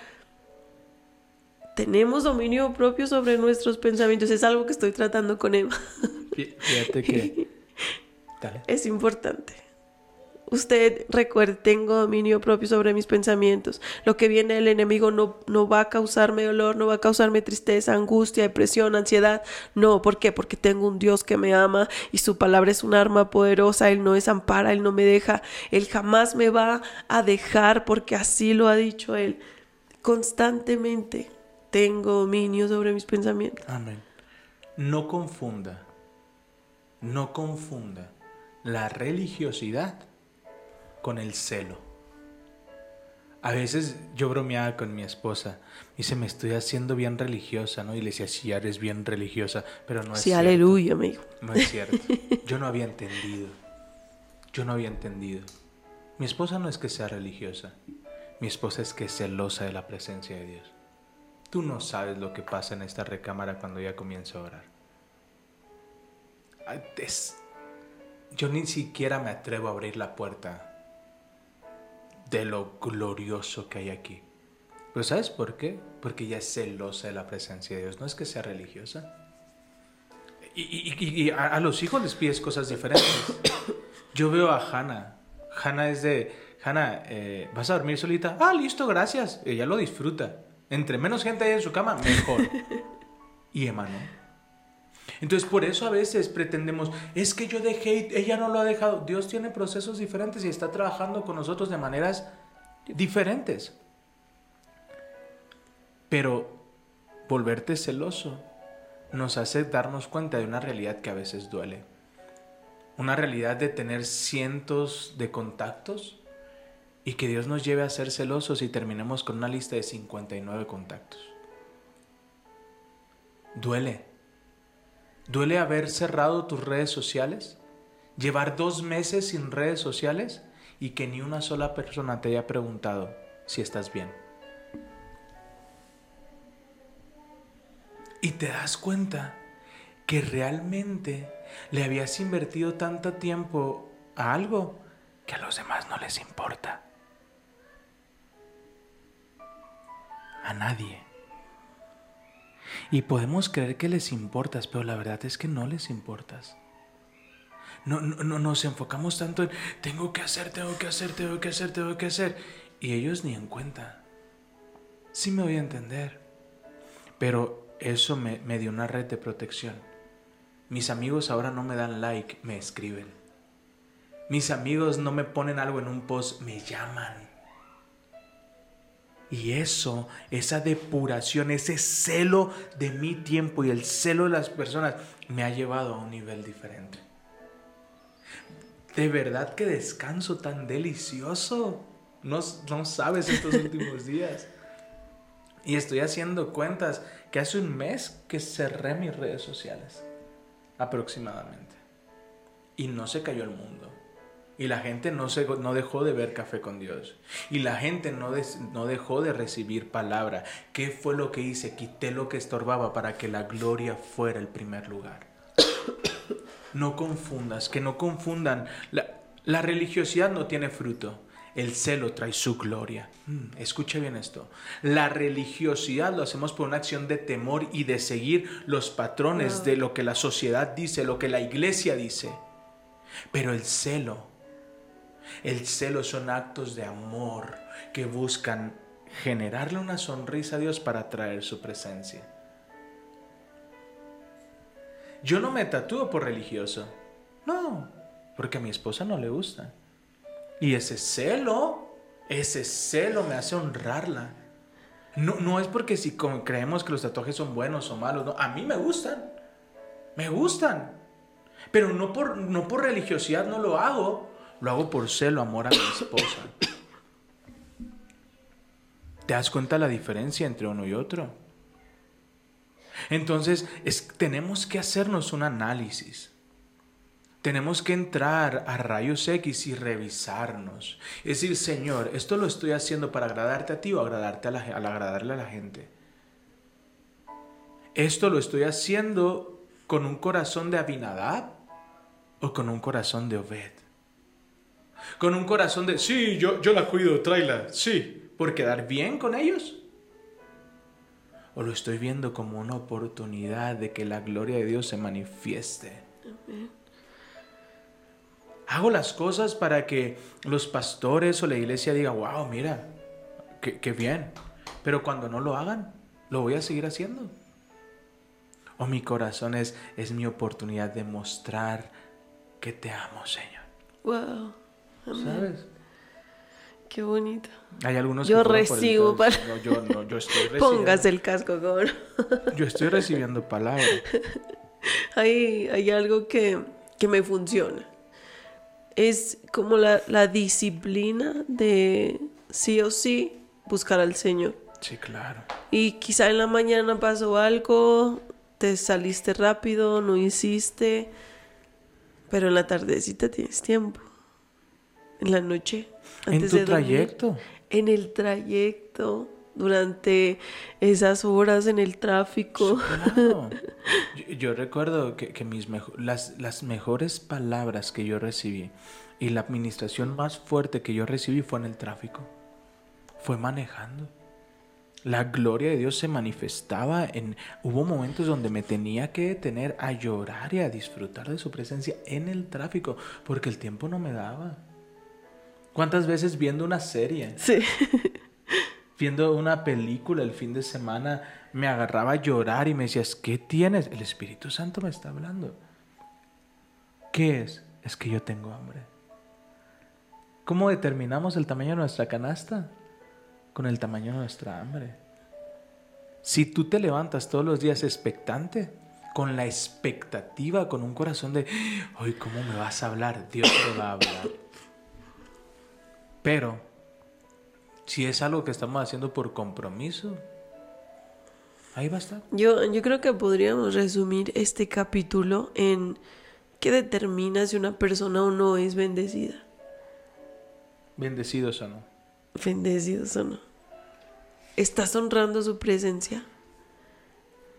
A: tenemos dominio propio sobre nuestros pensamientos. Es algo que estoy tratando con Emma.
B: Fí- Fíjate que. [laughs] Dale.
A: Es importante. Usted recuerde, tengo dominio propio sobre mis pensamientos. Lo que viene del enemigo no, no va a causarme dolor, no va a causarme tristeza, angustia, depresión, ansiedad. No, ¿por qué? Porque tengo un Dios que me ama y su palabra es un arma poderosa. Él no desampara, Él no me deja. Él jamás me va a dejar porque así lo ha dicho Él. Constantemente tengo dominio sobre mis pensamientos.
B: Amén. No confunda, no confunda la religiosidad con el celo. A veces yo bromeaba con mi esposa. Dice, me estoy haciendo bien religiosa, ¿no? Y le decía, sí, eres bien religiosa, pero no es
A: Sí,
B: cierto.
A: aleluya, amigo.
B: No es cierto. Yo no había entendido. Yo no había entendido. Mi esposa no es que sea religiosa. Mi esposa es que es celosa de la presencia de Dios. Tú no sabes lo que pasa en esta recámara cuando ella comienza a orar. Yo ni siquiera me atrevo a abrir la puerta de lo glorioso que hay aquí. Pero ¿sabes por qué? Porque ella es celosa de la presencia de Dios. No es que sea religiosa. Y, y- y- y a, a los hijos les pides cosas diferentes. [coughs] Yo veo a Hannah. Hannah es de, Hannah, eh, ¿vas a dormir solita? Ah, listo, gracias. Ella lo disfruta. Entre menos gente hay en su cama, mejor. [laughs] Y Emma no. Entonces por eso a veces pretendemos, es que yo dejé, ella no lo ha dejado. Dios tiene procesos diferentes y está trabajando con nosotros de maneras diferentes. Pero volverte celoso nos hace darnos cuenta de una realidad que a veces duele. Una realidad de tener cientos de contactos y que Dios nos lleve a ser celosos y terminemos con una lista de 59 contactos. Duele. Duele haber cerrado tus redes sociales, llevar dos meses sin redes sociales y que ni una sola persona te haya preguntado si estás bien. Y te das cuenta que realmente le habías invertido tanto tiempo a algo que a los demás no les importa. A nadie. Y podemos creer que les importas, pero la verdad es que no les importas. No, no, no nos enfocamos tanto en tengo que hacer, tengo que hacer, tengo que hacer, tengo que hacer. Y ellos ni en cuenta. Sí me voy a entender. Pero eso me, me dio una red de protección. Mis amigos ahora no me dan like, me escriben. Mis amigos no me ponen algo en un post, me llaman. Y eso, esa depuración, ese celo de mi tiempo y el celo de las personas me ha llevado a un nivel diferente. De verdad que descanso tan delicioso. No, no sabes estos últimos días. Y estoy haciendo cuentas que hace un mes que cerré mis redes sociales. Aproximadamente. Y no se cayó el mundo. Y la gente no, se, no dejó de ver café con Dios. Y la gente no, des- no dejó de recibir palabra. ¿Qué fue lo que hice? Quité lo que estorbaba para que la gloria fuera el primer lugar. [coughs] No confundas, que no confundan. La, la religiosidad no tiene fruto. El celo trae su gloria. Mm, escuche bien esto. La religiosidad lo hacemos por una acción de temor y de seguir los patrones de lo que la sociedad dice, lo que la iglesia dice. Pero el celo, el celo son actos de amor que buscan generarle una sonrisa a Dios para atraer su presencia. Yo no me tatúo por religioso. No, porque a mi esposa no le gusta. Y ese celo, ese celo me hace honrarla. No, no es porque si creemos que los tatuajes son buenos o malos, no. A mí me gustan. Me gustan. Pero no por, no por religiosidad no lo hago. Lo hago por celo, amor a mi esposa. ¿Te das cuenta la diferencia entre uno y otro? Entonces, es- tenemos que hacernos un análisis. Tenemos que entrar a rayos X y revisarnos. Es decir, Señor, ¿esto lo estoy haciendo para agradarte a ti o agradarte a la, al agradarle a la gente? ¿Esto lo estoy haciendo con un corazón de Abinadab o con un corazón de Obed? Con un corazón de, sí, yo, yo la cuido, tráela, sí, por quedar bien con ellos. ¿O lo estoy viendo como una oportunidad de que la gloria de Dios se manifieste? Hago las cosas para que los pastores o la iglesia digan, wow, mira, qué, qué bien. Pero cuando no lo hagan, lo voy a seguir haciendo. O mi corazón es, es mi oportunidad de mostrar que te amo, Señor.
A: Wow.
B: ¿Sabes?
A: Qué bonito.
B: Hay algunos
A: Yo
B: que
A: recibo para-
B: No, yo, no, yo estoy [laughs] recibiendo.
A: Póngase el casco, cabrón. [laughs]
B: Yo estoy recibiendo palabras. [laughs]
A: hay, hay algo que, que me funciona. Es como la, la disciplina de sí o sí buscar al Señor.
B: Sí, claro.
A: Y quizá en la mañana pasó algo, te saliste rápido, no hiciste, pero en la tardecita tienes tiempo. En la noche.
B: En tu
A: de dormir,
B: trayecto.
A: En el trayecto, durante esas horas en el tráfico.
B: Claro. [laughs] Yo, yo recuerdo que, que mis mejo- las, las mejores palabras que yo recibí y la administración más fuerte que yo recibí fue en el tráfico. Fue manejando. La gloria de Dios se manifestaba en... Hubo momentos donde me tenía que detener a llorar y a disfrutar de su presencia en el tráfico, porque el tiempo no me daba. ¿Cuántas veces viendo una serie?
A: Sí.
B: viendo una película el fin de semana, me agarraba a llorar y me decías, ¿qué tienes? El Espíritu Santo me está hablando. ¿Qué es? Es que yo tengo hambre. ¿Cómo determinamos el tamaño de nuestra canasta? Con el tamaño de nuestra hambre. Si tú te levantas todos los días expectante, con la expectativa, con un corazón de, hoy, ¿cómo me vas a hablar? Dios te va a hablar. Pero si es algo que estamos haciendo por compromiso, ahí va a estar.
A: Yo, yo creo que podríamos resumir este capítulo en qué determina si una persona o no es bendecida.
B: Bendecidos o no.
A: Bendecidos o no. ¿Estás honrando su presencia?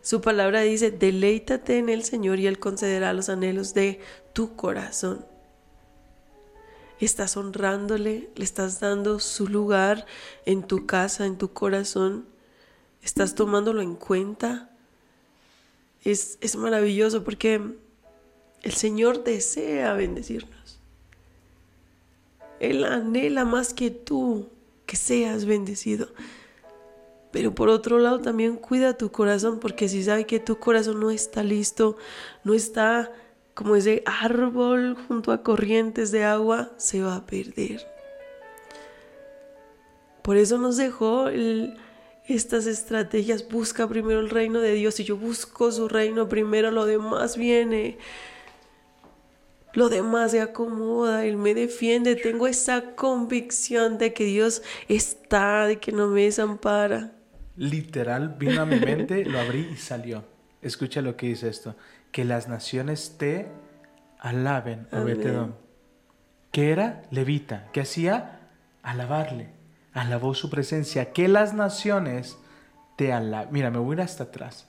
A: Su palabra dice, deleítate en el Señor y Él concederá los anhelos de tu corazón. Estás honrándole, le estás dando su lugar en tu casa, en tu corazón. Estás tomándolo en cuenta. Es, es maravilloso porque el Señor desea bendecirnos. Él anhela más que tú que seas bendecido. Pero por otro lado también cuida tu corazón porque si sabe que tu corazón no está listo, no está como ese árbol junto a corrientes de agua, se va a perder. Por eso nos dejó estas estrategias. Busca primero el reino de Dios. Si yo busco su reino primero, lo demás viene. Lo demás se acomoda, Él me defiende. Tengo esa convicción de que Dios está, de que no me desampara
B: literal vino a mi mente, lo abrí y salió. Escucha lo que dice esto. Que las naciones te alaben, Obetedón. ¿Qué era? Levita. ¿Qué hacía? Alabarle. Alabó su presencia. Que las naciones te alaben. Mira, me voy a ir hasta atrás.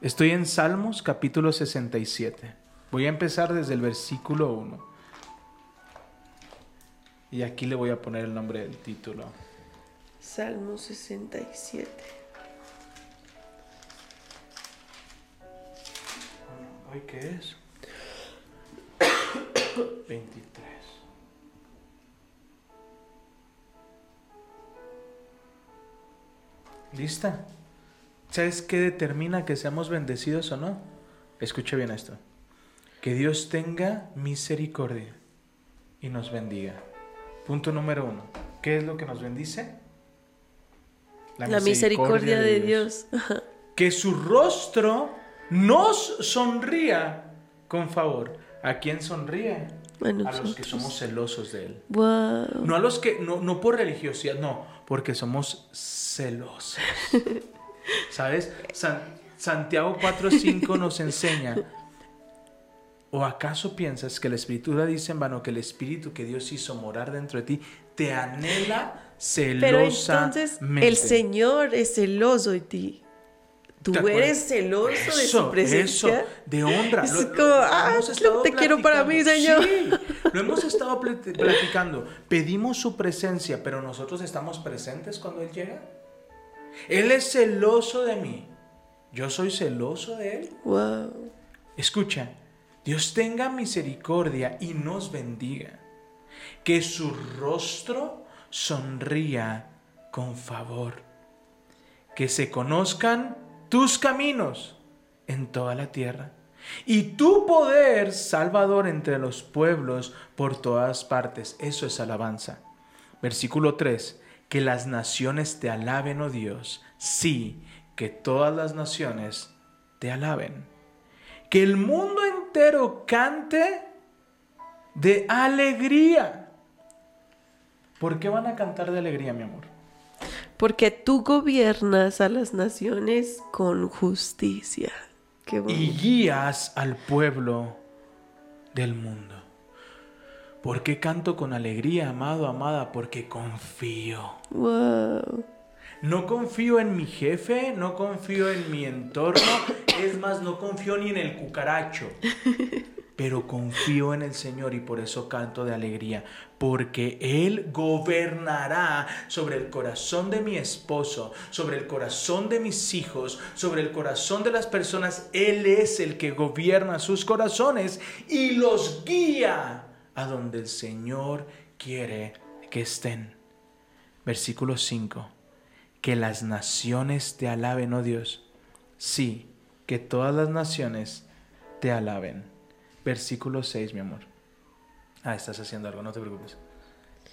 B: Estoy en Salmos capítulo 67. Voy a empezar desde el versículo 1. Y aquí le voy a poner el nombre del título.
A: Salmo 67.
B: ¿Hoy qué es? [coughs] 23. ¿Lista? ¿Sabes qué determina que seamos bendecidos o no? Escuche bien esto. Que Dios tenga misericordia y nos bendiga. Punto número uno. ¿Qué es lo que nos bendice?
A: la, misericordia, de, Dios. [laughs]
B: que su rostro nos sonría con favor. ¿A quién sonríe? a los que somos celosos de Él. No a los que, no, no por religiosidad, no, porque somos celosos. [laughs] ¿Sabes? Santiago 4.5 nos enseña. ¿O acaso piensas que la Escritura dice en vano que el Espíritu que Dios hizo morar dentro de ti te anhela pero entonces
A: el Señor es celoso de ti. Tú eres celoso de su presencia.
B: Eso, de honra.
A: Es como, ah, te quiero para mí, Señor.
B: Sí, lo hemos estado platicando. Pedimos su presencia, pero nosotros estamos presentes cuando Él llega. Él es celoso de mí. Yo soy celoso de Él.
A: Wow.
B: Escucha, Dios tenga misericordia y nos bendiga. Que su rostro sonría con favor. Que se conozcan tus caminos en toda la tierra y tu poder salvador entre los pueblos por todas partes. Eso es alabanza. Versículo 3. Que las naciones te alaben, oh Dios. Sí, que todas las naciones te alaben. Que el mundo entero cante de alegría ¿Por qué van a cantar de alegría, mi amor?
A: Porque tú gobiernas a las naciones con justicia.
B: y guías al pueblo del mundo. ¿Por qué canto con alegría, amado, amada? Porque confío.
A: Wow.
B: No confío en mi jefe, no confío en mi entorno, es más, no confío ni en el cucaracho. [laughs] pero confío en el Señor y por eso canto de alegría, porque Él gobernará sobre el corazón de mi esposo, sobre el corazón de mis hijos, sobre el corazón de las personas. Él es el que gobierna sus corazones y los guía a donde el Señor quiere que estén. Versículo 5. Que las naciones te alaben, oh Dios. Sí, que todas las naciones te alaben. Versículo 6, mi amor. Ah, estás haciendo algo, no te preocupes.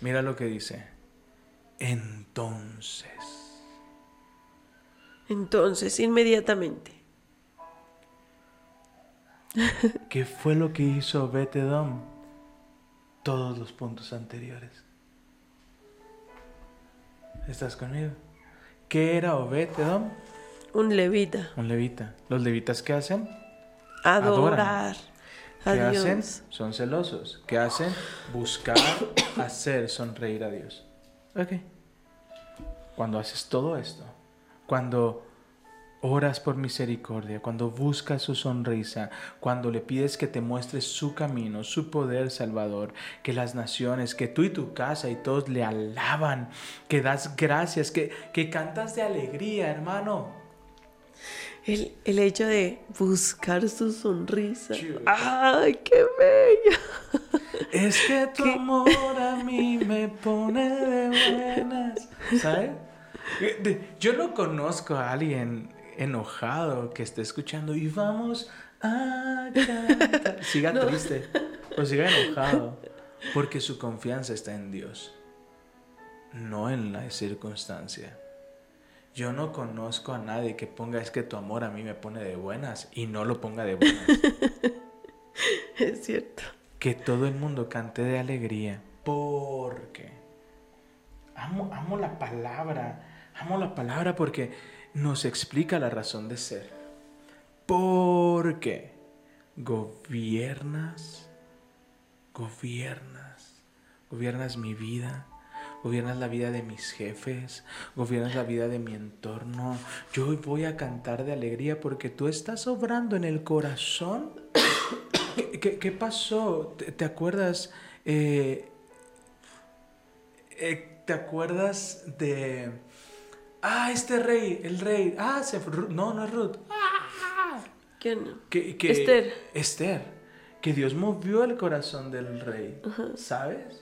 B: Mira lo que dice. Entonces.
A: Entonces, inmediatamente. [laughs]
B: ¿Qué fue lo que hizo Betedom? Todos los puntos anteriores. ¿Estás conmigo? ¿Qué era Obetedom?
A: Un levita.
B: Un levita. ¿Los levitas qué hacen?
A: Adorar.
B: ¿Qué hacen? Son celosos. ¿Qué hacen? Buscar [coughs] hacer sonreír a Dios. Ok. Cuando haces todo esto, cuando oras por misericordia, cuando buscas su sonrisa, cuando le pides que te muestre su camino, su poder salvador, que las naciones, que tú y tu casa y todos le alaban, que das gracias, que, que cantas de alegría, hermano.
A: El, el, hecho de buscar su sonrisa. ¡Ay, qué bello!
B: Es que [laughs] tu amor a mí me pone de buenas. ¿Sabes? Eh, Yo no conozco a alguien enojado que esté escuchando y vamos a cantar. [laughs] Siga triste o siga enojado porque su confianza está en Dios, no en la circunstancia. Yo no conozco a nadie que ponga es que tu amor a mí me pone de buenas y no lo ponga de buenas. [laughs]
A: Es cierto.
B: que todo el mundo cante de alegría. Porque amo, amo la palabra, amo la palabra porque nos explica la razón de ser. Porque gobiernas, gobiernas, gobiernas mi vida. Gobiernas la vida de mis jefes, gobiernas la vida de mi entorno. Yo hoy voy a cantar de alegría porque tú estás obrando en el corazón [coughs] ¿Qué, qué- qué pasó? ¿Te, te acuerdas? eh, eh, ¿Te acuerdas de... Ah, este rey, el rey. Ah, se No, no es Ruth.
A: ¿Quién?
B: Que, que-
A: Esther.
B: Esther. Que Dios movió el corazón del rey. ¿Sabes?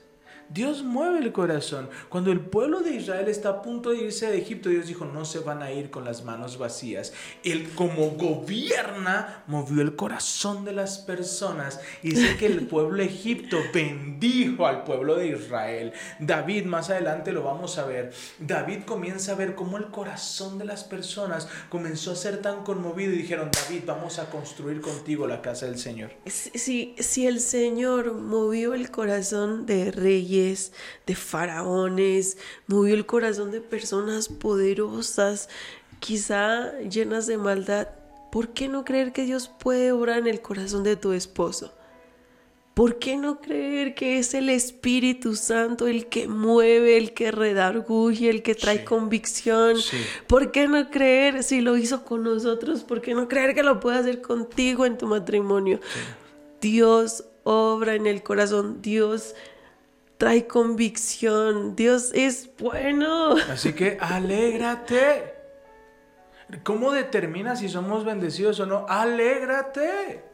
B: Dios mueve el corazón. Cuando el pueblo de Israel está a punto de irse de Egipto, Dios dijo, no se van a ir con las manos vacías. Él como gobierna, movió el corazón de las personas. Y dice que el pueblo de Egipto bendijo al pueblo de Israel. David, más adelante lo vamos a ver. David comienza a ver cómo el corazón de las personas comenzó a ser tan conmovido y dijeron, David, vamos a construir contigo la casa del Señor.
A: Si, si- el Señor movió el corazón de reyes, de faraones, movió el corazón de personas poderosas, quizá llenas de maldad, ¿por qué no creer que Dios puede obrar en el corazón de tu esposo? ¿Por qué no creer que es el Espíritu Santo el que mueve, el que redarguye, el que trae
B: Sí.
A: convicción?
B: Sí.
A: ¿Por qué no creer si lo hizo con nosotros? ¿Por qué no creer que lo puede hacer contigo en tu matrimonio? Dios obra en el corazón, Dios trae convicción, Dios es bueno.
B: Así que alégrate. ¿Cómo determinas si somos bendecidos o no? Alégrate.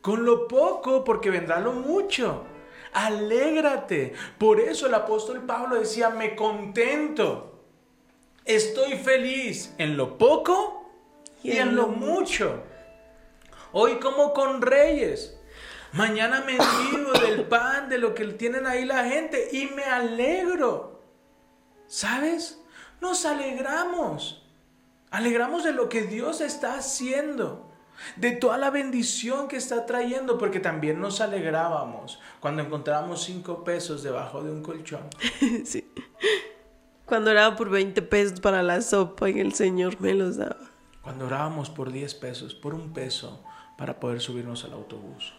B: Con lo poco, porque vendrá lo mucho. Alégrate. Por eso el apóstol Pablo decía, me contento. Estoy feliz en lo poco y, en lo mucho. Hoy como con reyes. Mañana me envío del pan, de lo que tienen ahí la gente y me alegro. ¿Sabes? Nos alegramos. Alegramos de lo que Dios está haciendo. De toda la bendición que está trayendo. Porque también nos alegrábamos cuando encontrábamos cinco pesos debajo de un colchón. [laughs]
A: Sí. Cuando oraba por 20 pesos para la sopa y el Señor me los daba.
B: Cuando orábamos por 10 pesos, por un peso, para poder subirnos al autobús.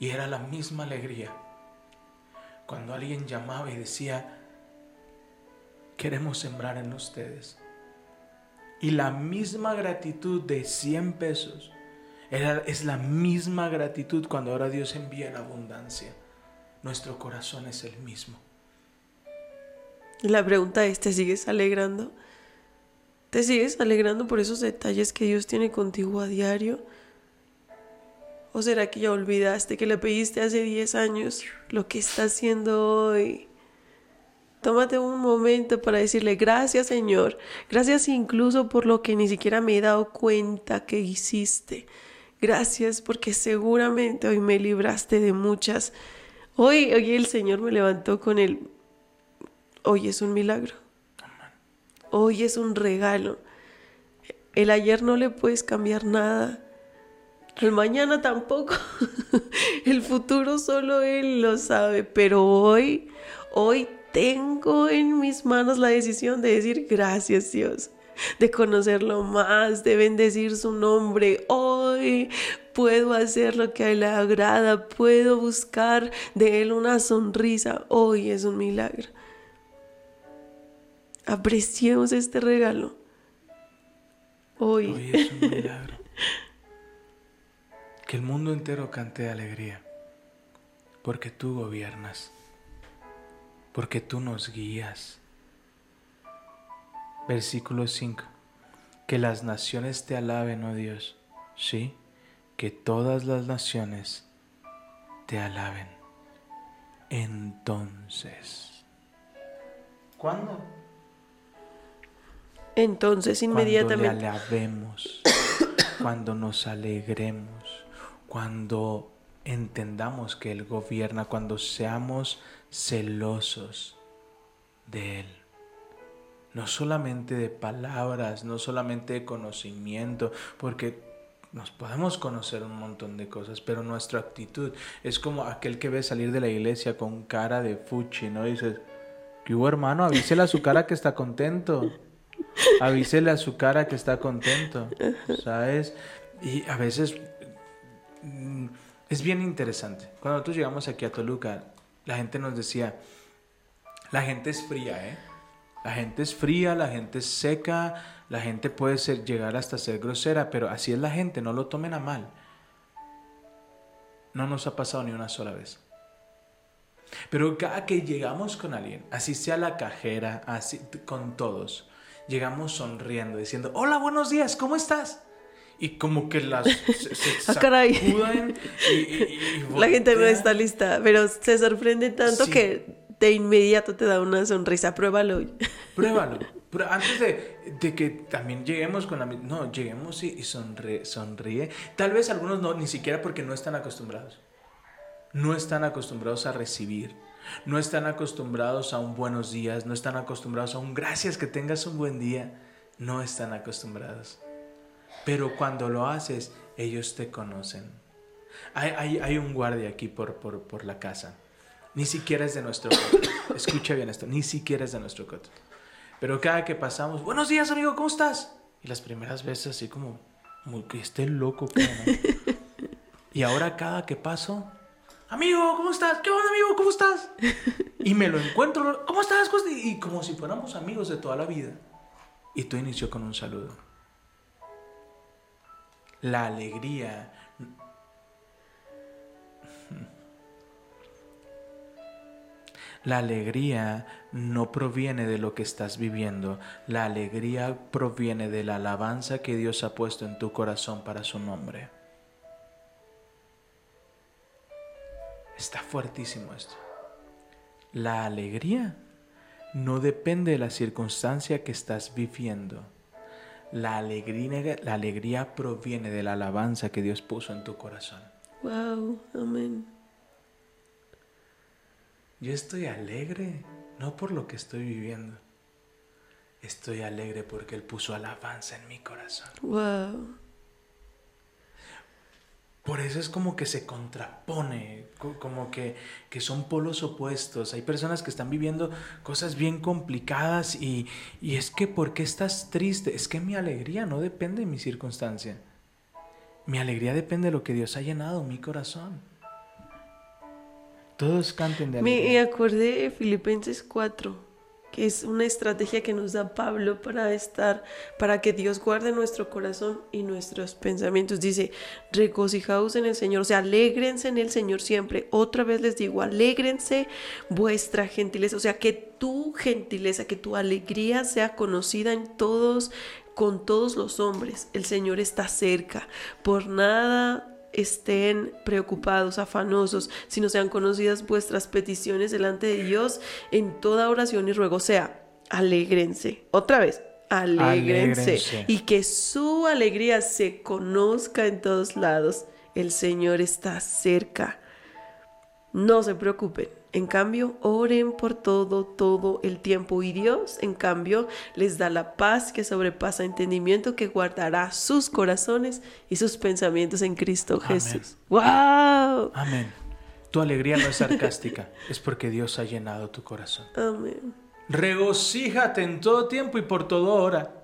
B: Y era la misma alegría. Cuando alguien llamaba y decía, queremos sembrar en ustedes. Y la misma gratitud de 100 pesos es la misma gratitud cuando ahora Dios envía en abundancia. Nuestro corazón es el mismo.
A: Y la pregunta es, ¿te sigues alegrando? ¿Te sigues alegrando por esos detalles que Dios tiene contigo a diario? ¿O será que ya olvidaste que le pediste hace 10 años lo que está haciendo hoy? Tómate un momento para decirle gracias Señor, gracias incluso por lo que ni siquiera me he dado cuenta que hiciste. Gracias porque seguramente hoy me libraste de muchas. Hoy, hoy el Señor me levantó con el... Hoy es un milagro. Hoy es un regalo. El ayer no le puedes cambiar nada. El mañana tampoco. [laughs] El futuro solo Él lo sabe. Pero hoy, hoy tengo en mis manos la decisión de decir gracias Dios. De conocerlo más, de bendecir su nombre. Hoy puedo hacer lo que a Él le agrada. Puedo buscar de Él una sonrisa. Hoy es un milagro. Apreciemos este regalo. Hoy.
B: Hoy es un milagro. [laughs] Que el mundo entero cante de alegría. Porque tú gobiernas. Porque tú nos guías. Versículo 5. Que las naciones te alaben, oh Dios. Sí. que todas las naciones te alaben. Entonces, ¿cuándo?
A: Entonces
B: Cuando le
A: inmediatamente.
B: alabemos, cuando nos alegremos, cuando entendamos que Él gobierna, cuando seamos celosos de Él. No solamente de palabras, no solamente de conocimiento, porque nos podemos conocer un montón de cosas, pero nuestra actitud es como aquel que ve salir de la iglesia con cara de fuchi, ¿no? Dices, ¿qué hubo hermano? Avísele a su cara que está contento. Avísele a su cara que está contento, ¿sabes? Y a veces es bien interesante. Cuando nosotros llegamos aquí a Toluca, la gente nos decía, la gente es fría, ¿eh? La gente es fría, la gente es seca, la gente puede ser, llegar hasta ser grosera, pero así es la gente, no lo tomen a mal. No nos ha pasado ni una sola vez. Pero cada que llegamos con alguien, así sea la cajera, así con todos, llegamos sonriendo, diciendo, hola, buenos días, ¿cómo estás? Y como que las [laughs] se, se
A: Ah,
B: sacuden y, y- y [laughs]
A: La gente no está lista, pero se sorprende tanto
B: Sí.
A: que de inmediato te da una sonrisa. Pruébalo.
B: Pruébalo. [laughs] Pero antes de, de que también lleguemos con la No, lleguemos y, y sonríe, sonríe. Tal vez algunos no, ni siquiera porque no están acostumbrados. No están acostumbrados a recibir. No están acostumbrados a un buenos días. No están acostumbrados a un gracias, que tengas un buen día. No están acostumbrados. Pero cuando lo haces, ellos te conocen. Hay, hay- hay un guardia aquí por, por, por la casa. Ni siquiera es de nuestro coto. [coughs] Escucha bien esto, ni siquiera es de nuestro coto. Pero cada que pasamos, buenos días amigo, ¿cómo estás? Y las primeras veces así como, como que esté loco. [laughs] Y ahora cada que paso, amigo, ¿cómo estás? ¿Qué onda amigo? ¿Cómo estás? Y me lo encuentro, ¿cómo estás? ¿Cómo estás? Y como si fuéramos amigos de toda la vida. Y tú inició con un saludo. La alegría La alegría no proviene de lo que estás viviendo, la alegría proviene de la alabanza que Dios ha puesto en tu corazón para su nombre. Está fuertísimo esto. La alegría no depende de la circunstancia que estás viviendo. La alegría, la alegría proviene de la alabanza que Dios puso en tu corazón.
A: Wow, amén.
B: Yo estoy alegre, no por lo que estoy viviendo. Estoy alegre porque Él puso alabanza en mi corazón.
A: Wow.
B: Por eso es como que se contrapone, co- como que, que son polos opuestos. Hay personas que están viviendo cosas bien complicadas y, y es que ¿por qué estás triste? Es que mi alegría no depende de mi circunstancia. Mi alegría depende de lo que Dios ha llenado mi corazón. Todos canten de
A: Me
B: alegría.
A: acordé de Filipenses 4, que es una estrategia que nos da Pablo para estar, para que Dios guarde nuestro corazón y nuestros pensamientos. Dice, regocijaos en el Señor, o sea, alégrense en el Señor siempre. Otra vez les digo, alégrense vuestra gentileza, o sea, que tu gentileza, que tu alegría sea conocida en todos, con todos los hombres. El Señor está cerca. Por nada estén preocupados, afanosos, sino sean conocidas vuestras peticiones delante de Dios en toda oración y ruego. O sea, alégrense. Otra vez, alégrense.
B: Alégrense.
A: Y que su alegría se conozca en todos lados. El Señor está cerca. No se preocupen. En cambio, oren por todo, todo el tiempo. Y Dios, en cambio, les da la paz que sobrepasa entendimiento, que guardará sus corazones y sus pensamientos en Cristo
B: Amén.
A: Jesús. ¡Wow!
B: Amén. Tu alegría no es sarcástica, es porque Dios ha llenado tu corazón.
A: Amén.
B: Regocíjate en todo tiempo y por toda hora.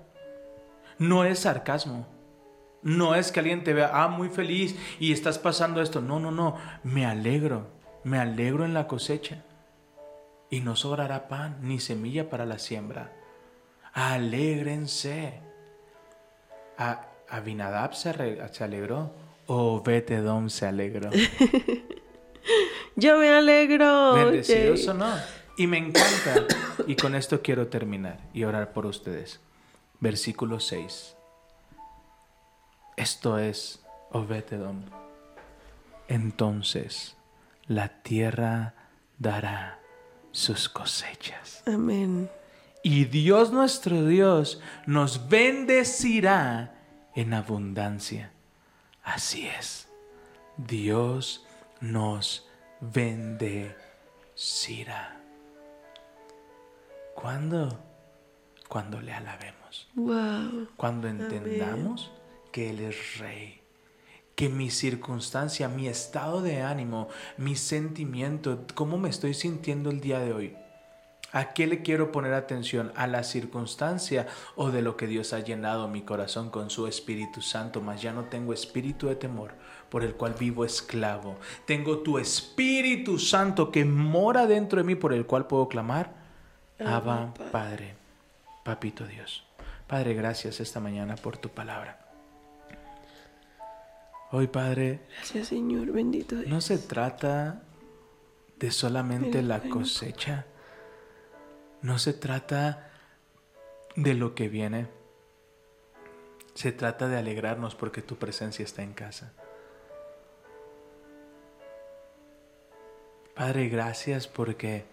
B: No es sarcasmo. No es que alguien te vea, ah, muy feliz y estás pasando esto. No, no, no. Me alegro. Me alegro en la cosecha. Y no sobrará pan ni semilla para la siembra. Alégrense. A, Abinadab se, se alegró. Obetedom se alegró. [laughs]
A: Yo me alegro.
B: Bendecidos o no. Y me encanta. Y con esto quiero terminar y orar por ustedes. Versículo 6. Esto es Obetedom. Entonces la tierra dará sus cosechas.
A: Amén.
B: Y Dios nuestro Dios nos bendecirá en abundancia. Así es. Dios nos bendecirá. ¿Cuándo? Cuando le alabemos.
A: Wow.
B: Cuando entendamos que Él es rey. Que mi circunstancia, mi estado de ánimo, mi sentimiento, cómo me estoy sintiendo el día de hoy. ¿A qué le quiero poner atención? ¿A la circunstancia o de lo que Dios ha llenado mi corazón con su Espíritu Santo? Mas ya no tengo espíritu de temor por el cual vivo esclavo. Tengo tu Espíritu Santo que mora dentro de mí por el cual puedo clamar. Abba, Padre, Papito Dios. Padre, gracias esta mañana por tu palabra. Hoy, Padre,
A: Gracias, Señor. Bendito
B: no se trata de solamente la cosecha. No se trata de lo que viene. Se trata de alegrarnos porque tu presencia está en casa. Padre, gracias porque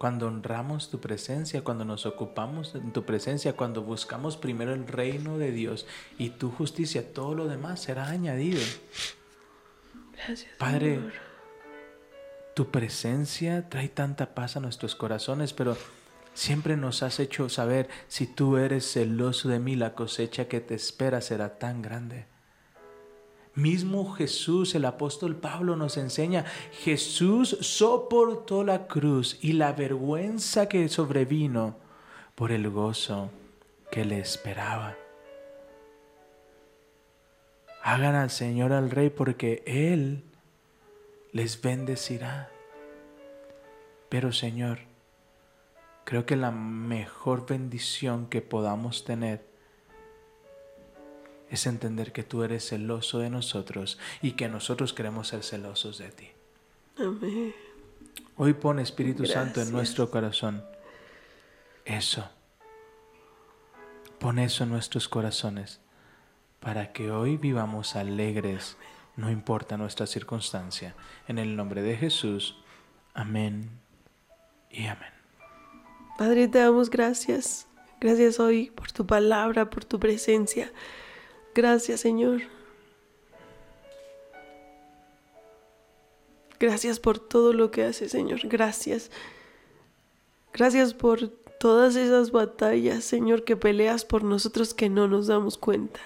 B: cuando honramos tu presencia, cuando nos ocupamos en tu presencia, cuando buscamos primero el reino de Dios y tu justicia, todo lo demás será añadido.
A: Gracias,
B: Padre,
A: Señor.
B: tu presencia trae tanta paz a nuestros corazones, pero siempre nos has hecho saber, si tú eres celoso de mí, la cosecha que te espera será tan grande. Mismo Jesús, el apóstol Pablo nos enseña, Jesús soportó la cruz y la vergüenza que sobrevino por el gozo que le esperaba. Hagan al Señor al Rey porque Él les bendecirá. Pero Señor, creo que la mejor bendición que podamos tener es entender que tú eres celoso de nosotros y que nosotros queremos ser celosos de ti.
A: Amén.
B: Hoy pon Espíritu Santo en nuestro corazón. Eso. Pon eso en nuestros corazones para que hoy vivamos alegres, no importa nuestra circunstancia. En el nombre de Jesús. Amén y amén.
A: Padre, te damos gracias. Gracias hoy por tu palabra, por tu presencia. Gracias, Señor. Gracias por todo lo que haces, Señor. Gracias. Gracias por todas esas batallas, Señor, que peleas por nosotros que no nos damos cuenta.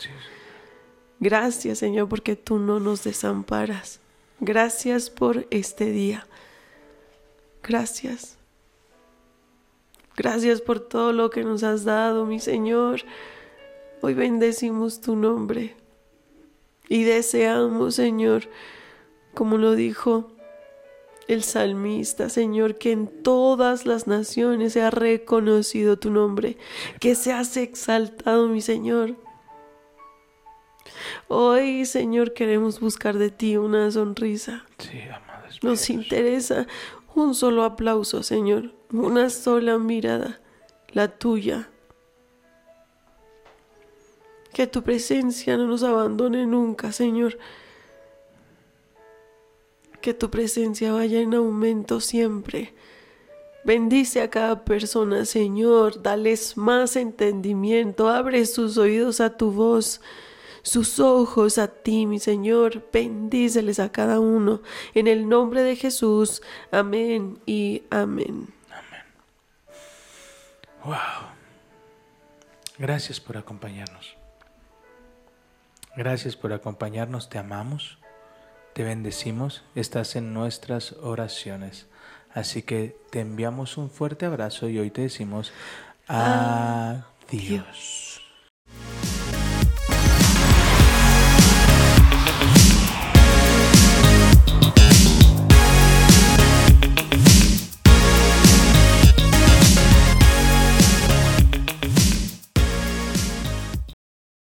A: Gracias, Señor, porque tú no nos desamparas. Gracias por este día. Gracias. Gracias por todo lo que nos has dado, mi Señor. Hoy bendecimos tu nombre y deseamos, Señor, como lo dijo el salmista, Señor, que en todas las naciones sea reconocido tu nombre, que seas exaltado, mi Señor. Hoy, Señor, queremos buscar de ti una sonrisa.
B: Sí, amado
A: Nos interesa un solo aplauso, Señor, una sola mirada, la tuya. Que tu presencia no nos abandone nunca, Señor. Que tu presencia vaya en aumento siempre. Bendice a cada persona, Señor. Dales más entendimiento. Abre sus oídos a tu voz, sus ojos a ti, mi Señor. Bendíceles a cada uno. En el nombre de Jesús. Amén y amén.
B: Wow. Gracias por acompañarnos. Gracias por acompañarnos. Te amamos. Te bendecimos. Estás en nuestras oraciones. Así que te enviamos un fuerte abrazo y hoy te decimos adiós.